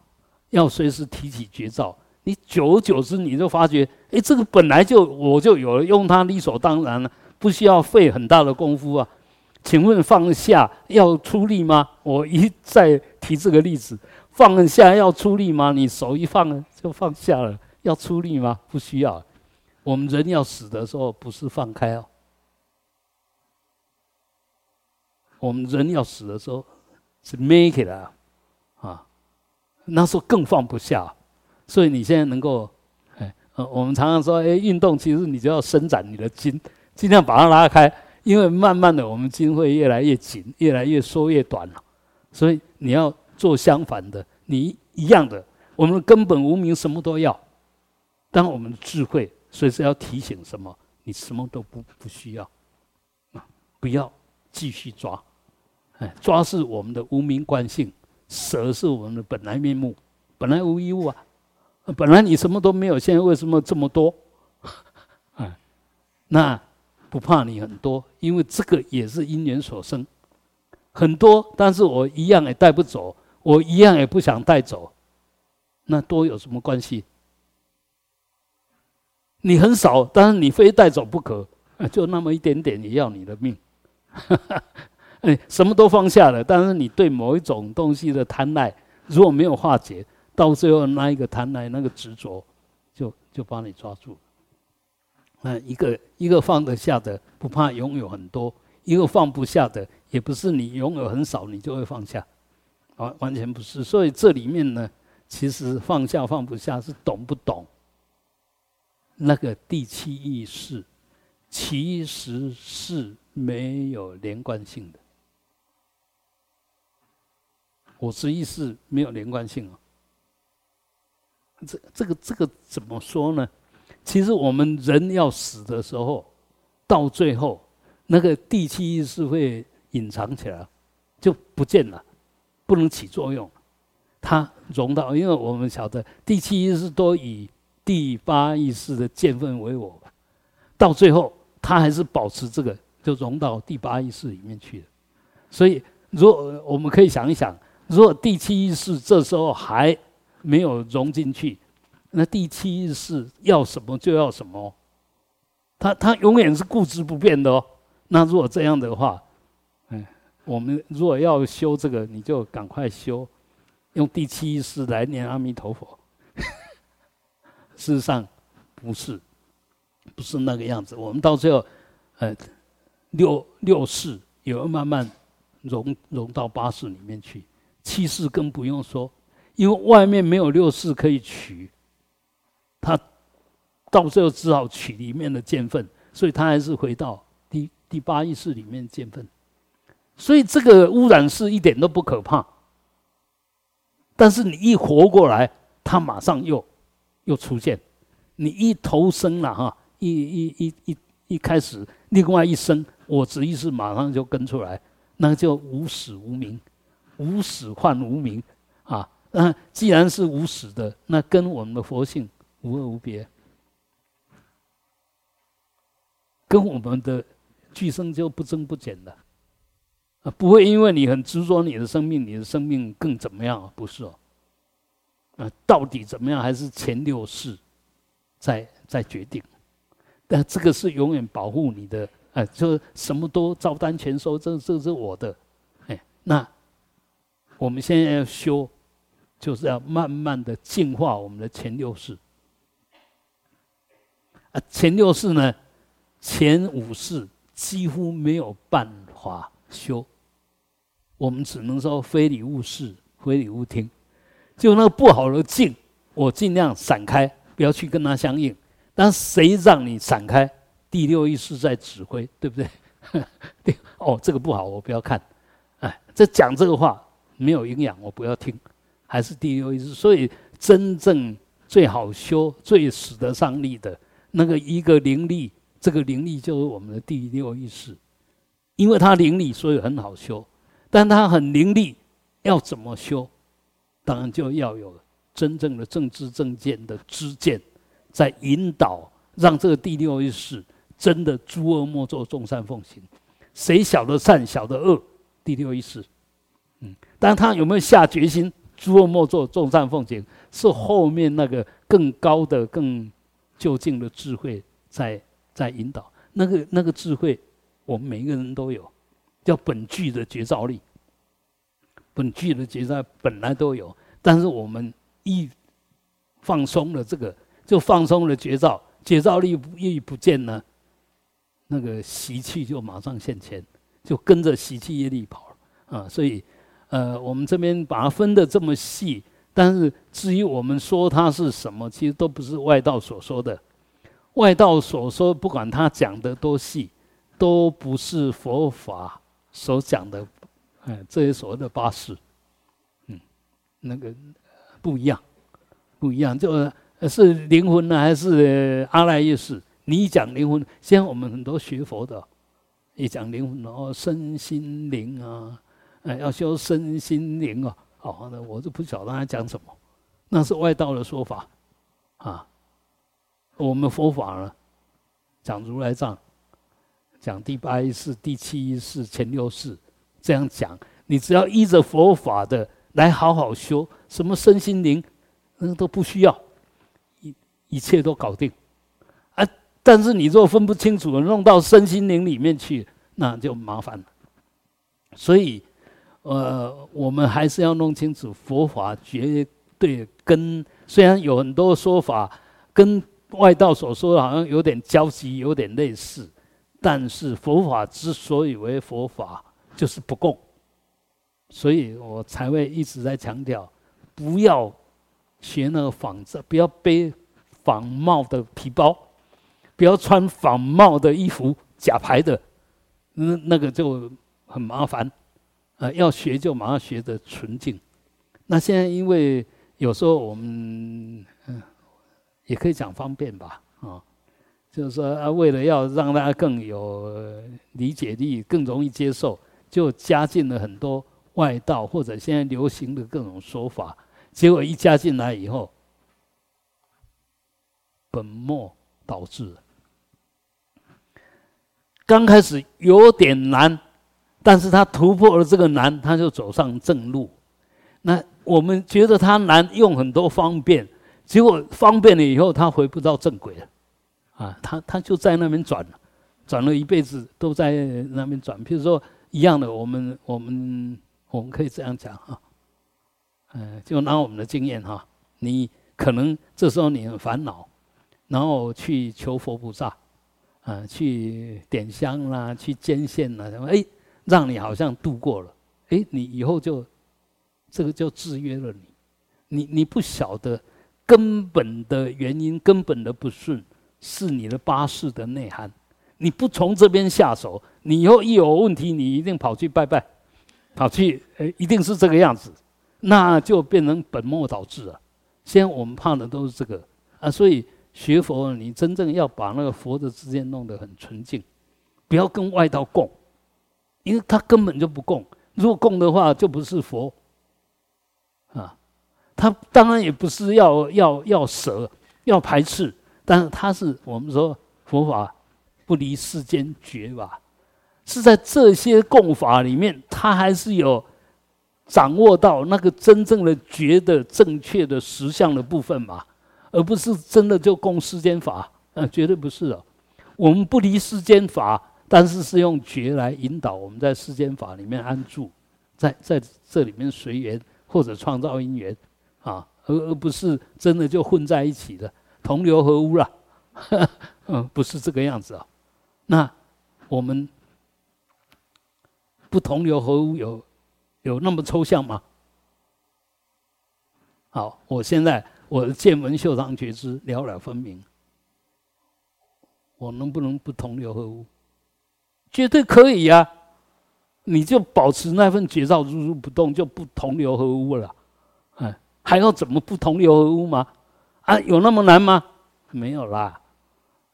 S1: 要随时提起绝招？你久而久之，你就发觉，哎，这个本来就我就有了，用它理所当然了，不需要费很大的功夫啊。请问放下要出力吗？我一再提这个例子，放下要出力吗？你手一放就放下了，要出力吗？不需要。我们人要死的时候，不是放开哦。我们人要死的时候是 make it 啊，啊，那时候更放不下，所以你现在能够，哎，我们常常说，哎，运动其实你就要伸展你的筋，尽量把它拉开，因为慢慢的我们筋会越来越紧，越来越缩越短了，所以你要做相反的，你一样的，我们根本无名什么都要，当我们的智慧随时要提醒什么，你什么都不不需要，啊，不要继续抓。哎抓是我们的无名惯性，舍是我们的本来面目，本来无一物啊，本来你什么都没有，现在为什么这么多？啊，那不怕你很多，因为这个也是因缘所生，很多，但是我一样也带不走，我一样也不想带走，那多有什么关系？你很少，但是你非带走不可，就那么一点点，也要你的命。哎，什么都放下了，但是你对某一种东西的贪爱，如果没有化解，到最后那一个贪爱、那个执着，就就把你抓住。那一个一个放得下的，不怕拥有很多；一个放不下的，也不是你拥有很少，你就会放下，完完全不是。所以这里面呢，其实放下放不下是懂不懂那个第七意识其实是没有连贯性的。我执意识没有连贯性啊。这这个这个怎么说呢？其实我们人要死的时候，到最后那个第七意识会隐藏起来，就不见了，不能起作用。它融到，因为我们晓得第七意识都以第八意识的见分为我，到最后它还是保持这个，就融到第八意识里面去了。所以，如果我们可以想一想，如果第七意识这时候还没有融进去，那第七意识要什么就要什么，他他永远是固执不变的哦。那如果这样的话，嗯，我们如果要修这个，你就赶快修，用第七意识来念阿弥陀佛。事实上不是，不是那个样子。我们到最后，呃，六六世也会慢慢融融到八世里面去，七世更不用说，因为外面没有六世可以取。他到最后只好取里面的见分，所以他还是回到第第八意识里面见分。所以这个污染是一点都不可怕，但是你一活过来，他马上又又出现。你一投生了哈，一一一一一开始，另外一生，我执意识马上就跟出来，那就无始无明，无始换无明啊。那既然是无始的，那跟我们的佛性。无二无别，跟我们的俱生就不增不减的啊！不会因为你很执着你的生命，你的生命更怎么样？不是哦，啊，到底怎么样？还是前六世在在决定？但这个是永远保护你的，哎，就什么都照单全收，这这是我的，哎，那我们现在要修，就是要慢慢的净化我们的前六世。啊，前六世呢，前五世几乎没有办法修，我们只能说非礼勿视，非礼勿听。就那个不好的境，我尽量闪开，不要去跟他相应。但谁让你闪开？第六意识在指挥，对不对？对，哦，这个不好，我不要看。哎，这讲这个话没有营养，我不要听。还是第六意识，所以真正最好修、最使得上力的。那个一个灵力，这个灵力就是我们的第六意识，因为它灵力，所以很好修。但它很灵力，要怎么修？当然就要有真正的正知正见的知见，在引导，让这个第六意识真的诸恶莫作，众善奉行。谁晓得善，晓得恶？第六意识，嗯，但他有没有下决心？诸恶莫作，众善奉行，是后面那个更高的更。究竟的智慧在在引导，那个那个智慧，我们每一个人都有，叫本具的觉照力。本具的觉照本来都有，但是我们一放松了这个，就放松了觉照，觉照力一不见呢，那个习气就马上现前，就跟着习气业力跑了啊！所以，呃，我们这边把它分的这么细。但是至于我们说它是什么，其实都不是外道所说的。外道所说，不管他讲的多细，都不是佛法所讲的。哎，这些所谓的八识，嗯，那个不一样，不一样，就是灵魂呢，还是阿赖耶识？你讲灵魂，现在我们很多学佛的，一讲灵魂哦，身心灵啊，哎，要修身心灵啊。好的，我就不晓得他讲什么，那是外道的说法，啊，我们佛法呢，讲如来藏，讲第八意识、第七意识、前六识，这样讲，你只要依着佛法的来好好修，什么身心灵，那都不需要，一一切都搞定，啊，但是你若分不清楚，弄到身心灵里面去，那就麻烦了，所以。呃，我们还是要弄清楚佛法绝对跟虽然有很多说法跟外道所说的好像有点交集，有点类似，但是佛法之所以为佛法，就是不共，所以我才会一直在强调，不要学那个仿制，不要背仿冒的皮包，不要穿仿冒的衣服，假牌的，那那个就很麻烦。啊，要学就马上学的纯净。那现在因为有时候我们嗯，也可以讲方便吧，啊，就是说啊，为了要让大家更有理解力，更容易接受，就加进了很多外道或者现在流行的各种说法。结果一加进来以后，本末倒置。刚开始有点难。但是他突破了这个难，他就走上正路。那我们觉得他难，用很多方便，结果方便了以后，他回不到正轨了。啊，他他就在那边转了，转了一辈子都在那边转。譬如说一样的，我们我们我们可以这样讲哈，嗯，就拿我们的经验哈，你可能这时候你很烦恼，然后去求佛菩萨，啊，去点香啦，去捐献啦，什么哎。让你好像度过了，哎，你以后就这个就制约了你，你你不晓得根本的原因，根本的不顺是你的八事的内涵。你不从这边下手，你以后一有问题，你一定跑去拜拜，跑去，哎，一定是这个样子，那就变成本末倒置了。现在我们怕的都是这个啊，所以学佛，你真正要把那个佛的之间弄得很纯净，不要跟外道共。因为他根本就不供，如果供的话，就不是佛。啊，他当然也不是要要要舍，要排斥，但是他是我们说佛法不离世间觉吧，是在这些供法里面，他还是有掌握到那个真正的觉的正确的实相的部分嘛，而不是真的就供世间法，嗯，绝对不是哦。我们不离世间法。但是是用觉来引导我们在世间法里面安住，在在这里面随缘或者创造因缘，啊，而而不是真的就混在一起的同流合污了，嗯，不是这个样子啊。那我们不同流合污有有那么抽象吗？好，我现在我的见闻嗅尝觉知了了分明，我能不能不同流合污？绝对可以呀，你就保持那份绝照如如不动，就不同流合污了。哎，还要怎么不同流合污吗？啊，有那么难吗？没有啦，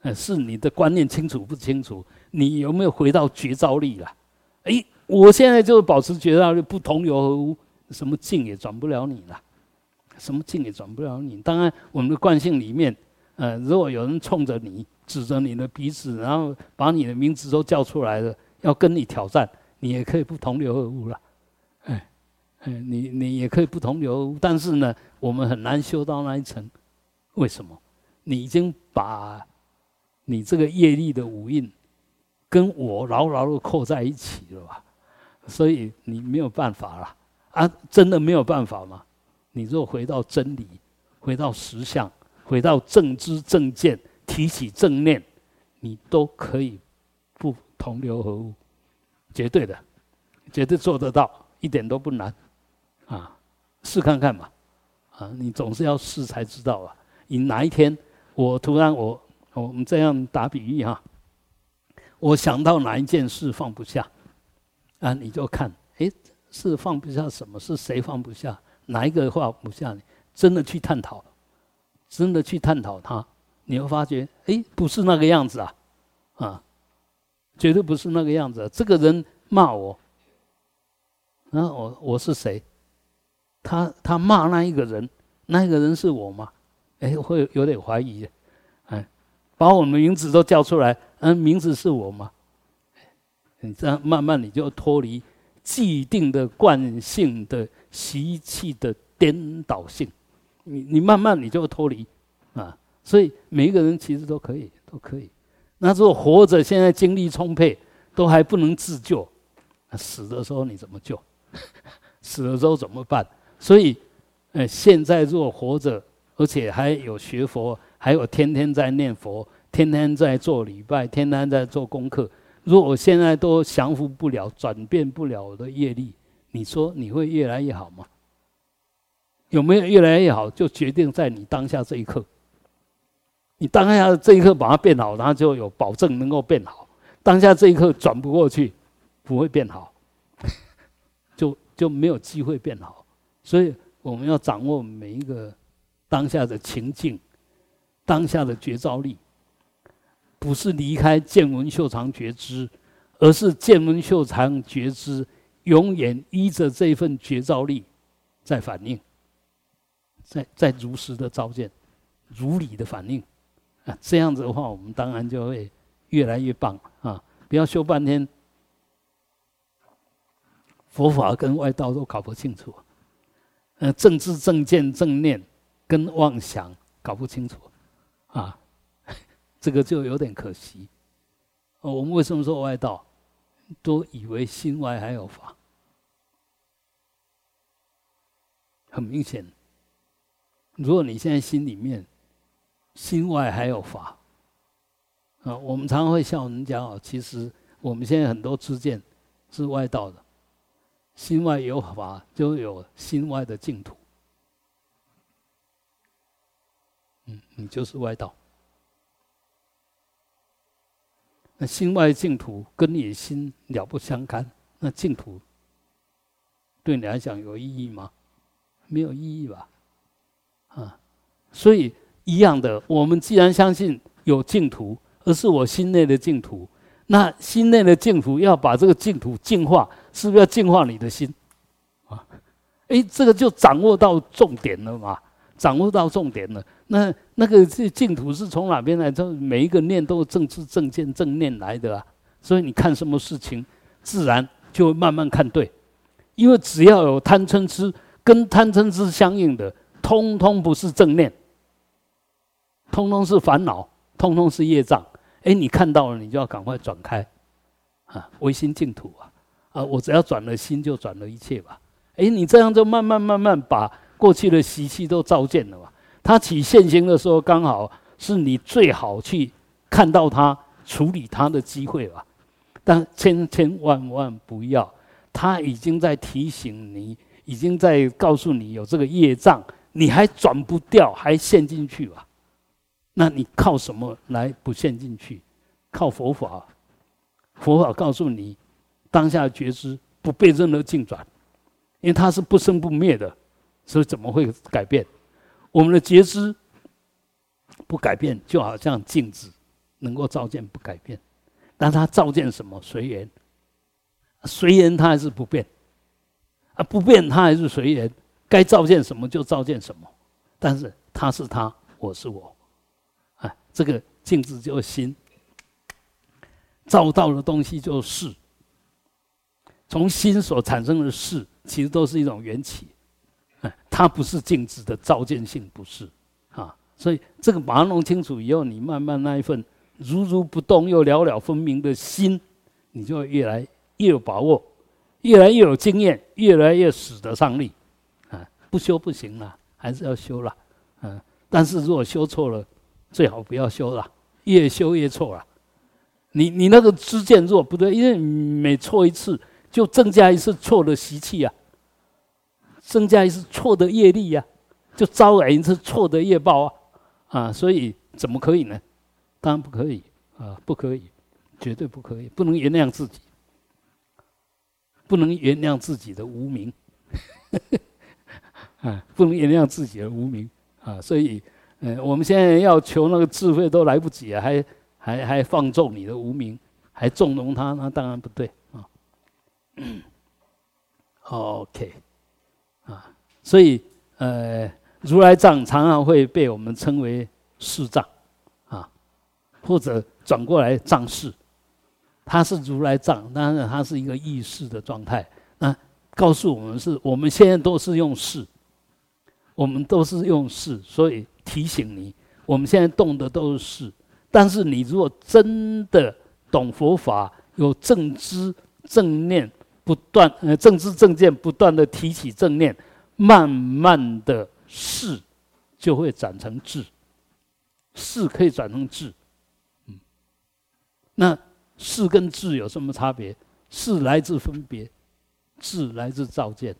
S1: 哎，是你的观念清楚不清楚？你有没有回到绝招力了？哎，我现在就是保持绝招力，不同流合污，什么境也转不了你了，什么境也转不了你。当然，我们的惯性里面，呃，如果有人冲着你。指着你的鼻子，然后把你的名字都叫出来了，要跟你挑战，你也可以不同流合污了。哎，哎，你你也可以不同流，但是呢，我们很难修到那一层。为什么？你已经把你这个业力的五印跟我牢牢的扣在一起了吧？所以你没有办法了啊！真的没有办法吗？你若回到真理，回到实相，回到正知正见。提起正念，你都可以不同流合污，绝对的，绝对做得到，一点都不难，啊，试看看嘛，啊，你总是要试才知道啊。你哪一天我突然我我们这样打比喻哈，我想到哪一件事放不下，啊，你就看，哎，是放不下什么？是谁放不下？哪一个放不下？真的去探讨，真的去探讨它。你会发觉，哎，不是那个样子啊，啊，绝对不是那个样子。这个人骂我，那我我是谁？他他骂那一个人，那一个人是我吗？哎，会有点怀疑，哎，把我们名字都叫出来，嗯，名字是我吗？你这样慢慢你就脱离既定的惯性的习气的颠倒性，你你慢慢你就脱离。所以每一个人其实都可以，都可以。那如果活着，现在精力充沛，都还不能自救，死的时候你怎么救？死了之后怎么办？所以，呃，现在如果活着，而且还有学佛，还有天天在念佛，天天在做礼拜，天天在做功课。如果现在都降服不了、转变不了我的业力，你说你会越来越好吗？有没有越来越好？就决定在你当下这一刻。你当下这一刻把它变好，它就有保证能够变好。当下这一刻转不过去，不会变好，就就没有机会变好。所以我们要掌握每一个当下的情境，当下的觉照力，不是离开见闻嗅尝觉知，而是见闻嗅尝觉知永远依着这份觉照力在反应，在在如实的照见，如理的反应。这样子的话，我们当然就会越来越棒啊！不要修半天，佛法跟外道都搞不清楚，呃，政治、正见、正念跟妄想搞不清楚，啊，这个就有点可惜。我们为什么说外道？都以为心外还有法，很明显，如果你现在心里面。心外还有法啊！我们常会笑人家哦，其实我们现在很多知见是外道的。心外有法，就有心外的净土。嗯，你就是外道。那心外净土跟你心了不相干，那净土对你来讲有意义吗？没有意义吧？啊，所以。一样的，我们既然相信有净土，而是我心内的净土，那心内的净土要把这个净土净化，是不是要净化你的心？啊，哎，这个就掌握到重点了嘛，掌握到重点了。那那个这净土是从哪边来？这每一个念都是正知正见正念来的啊。所以你看什么事情，自然就会慢慢看对，因为只要有贪嗔痴，跟贪嗔痴相应的，通通不是正念。通通是烦恼，通通是业障。哎，你看到了，你就要赶快转开，啊，唯心净土啊！啊，我只要转了心，就转了一切吧。哎，你这样就慢慢慢慢把过去的习气都照见了吧？它起现行的时候，刚好是你最好去看到它、处理它的机会吧。但千千万万不要，他已经在提醒你，已经在告诉你有这个业障，你还转不掉，还陷进去吧？那你靠什么来不陷进去？靠佛法，佛法告诉你，当下觉知不被任何境转，因为它是不生不灭的，所以怎么会改变？我们的觉知不改变，就好像镜子能够照见不改变，但它照见什么？随缘，随缘它还是不变，啊，不变它还是随缘，该照见什么就照见什么，但是他是他，我是我。这个镜子就是心，照到的东西就是，从心所产生的事，其实都是一种缘起，哎，它不是镜子的照见性，不是啊。所以这个把它弄清楚以后，你慢慢那一份如如不动又了了分明的心，你就越来越有把握，越来越有经验，越来越使得上力啊。不修不行了，还是要修了，嗯。但是如果修错了，最好不要修了，越修越错了。你你那个知见若不对，因为每错一次就增加一次错的习气啊，增加一次错的业力呀，就招来一次错的业报啊啊！所以怎么可以呢？当然不可以啊，不可以，绝对不可以，不能原谅自己，不能原谅自己的无名，啊，不能原谅自己的无名啊，所以。嗯，我们现在要求那个智慧都来不及啊，还还还放纵你的无名，还纵容他，那当然不对啊。OK，啊，所以呃，如来藏常常会被我们称为世藏啊，或者转过来藏事，它是如来藏，当然它是一个意识的状态。那告诉我们是，我们现在都是用事，我们都是用事，所以。提醒你，我们现在动的都是事，但是你如果真的懂佛法，有正知正念不断，呃，正知正见不断的提起正念，慢慢的事就会转成智，事可以转成智，嗯，那事跟智有什么差别？事来自分别，智来自照见，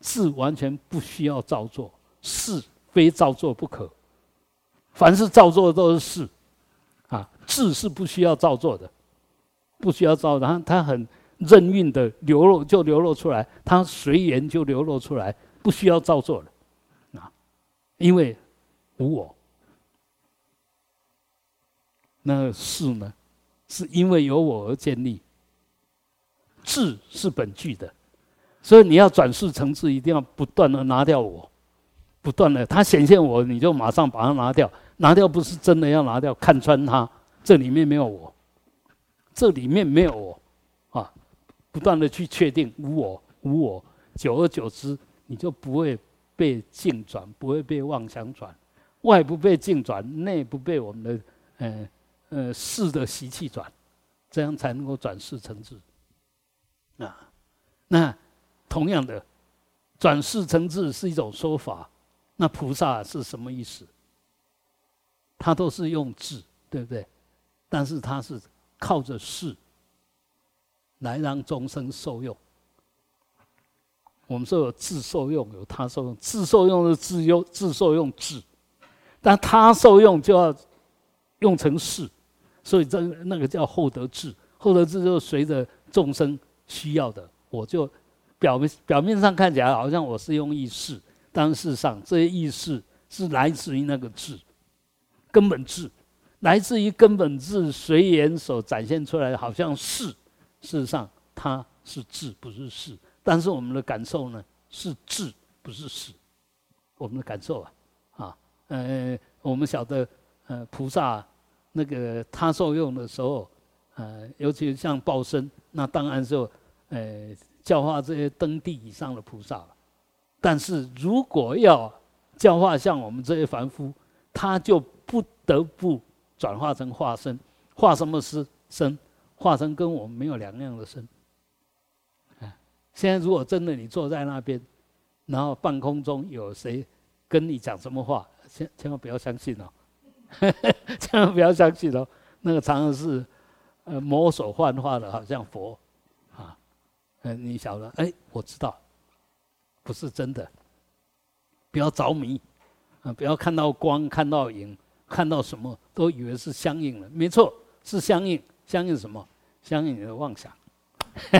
S1: 智完全不需要照做，事。非照做不可，凡是造作都是事，啊，智是不需要造作的，不需要造，然后他很任运的流露就流露出来，他随缘就流露出来，不需要造作的，啊，因为无我。那事呢，是因为有我而建立。智是本具的，所以你要转世成智，一定要不断的拿掉我，不断的它显现我，你就马上把它拿掉。拿掉不是真的要拿掉，看穿它，这里面没有我，这里面没有我，啊，不断的去确定无我无我，久而久之，你就不会被境转，不会被妄想转，外不被境转，内不被我们的呃呃世的习气转，这样才能够转世成智。啊，那同样的，转世成智是一种说法，那菩萨是什么意思？他都是用智，对不对？但是他是靠着事来让众生受用。我们说有智受用，有他受用。智受用的自用，智受用智，但他受用就要用成事，所以这那个叫厚德智。厚德智就随着众生需要的，我就表面表面上看起来好像我是用意识，但事实上这些意识是来自于那个智。根本智，来自于根本智随缘所展现出来的，好像是，事实上它是智，不是事。但是我们的感受呢，是智，不是事。我们的感受啊，啊，呃，我们晓得，呃，菩萨那个他受用的时候，呃，尤其像报身，那当然就，呃，教化这些登地以上的菩萨了。但是如果要教化像我们这些凡夫，他就不得不转化成化身，化什么身？身化成跟我们没有两样的身。啊，现在如果真的你坐在那边，然后半空中有谁跟你讲什么话，千千万不要相信哦，千万不要相信哦。那个常常是呃魔手幻化的，好像佛啊，嗯，你晓得？哎，我知道，不是真的，不要着迷啊，不要看到光，看到影。看到什么都以为是相应的，没错，是相应。相应什么？相应你的妄想，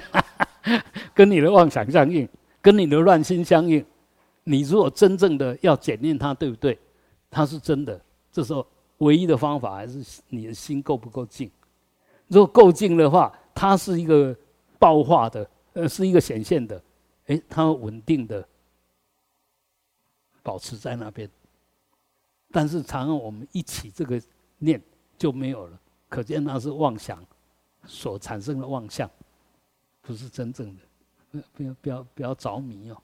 S1: 跟你的妄想相应，跟你的乱心相应。你如果真正的要检验它，对不对？它是真的。这时候唯一的方法还是你的心够不够静。如果够静的话，它是一个爆化的，呃，是一个显现的，哎，它稳定的保持在那边。但是，常常我们一起这个念就没有了，可见那是妄想所产生的妄想，不是真正的。不不要不要不要着迷哦，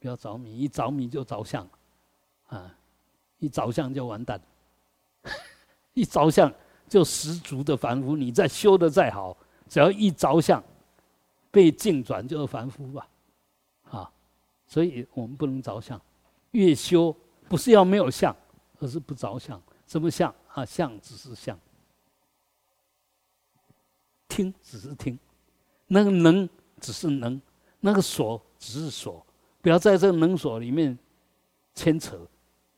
S1: 不要着迷，一着迷就着相，啊，一着相就完蛋，一着相就十足的凡夫。你再修的再好，只要一着相，被境转就是凡夫吧，所以我们不能着相，越修不是要没有相。而是不着相，什么相？啊？相只是相，听只是听，那个能只是能，那个锁只是锁，不要在这个能锁里面牵扯，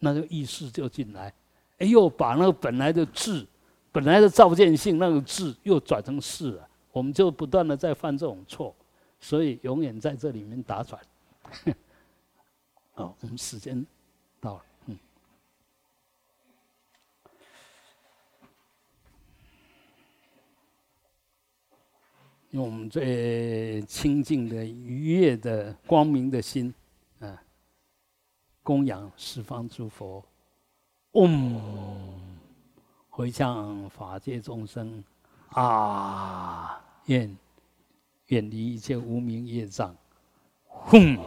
S1: 那个意识就进来，哎呦，把那个本来的智，本来的照见性那个智又转成事了，我们就不断的在犯这种错，所以永远在这里面打转。好，我们时间到了。用我们最清净的、愉悦的、光明的心，啊，供养十方诸佛，嗡，回向法界众生，啊，愿远离一切无明业障，吽。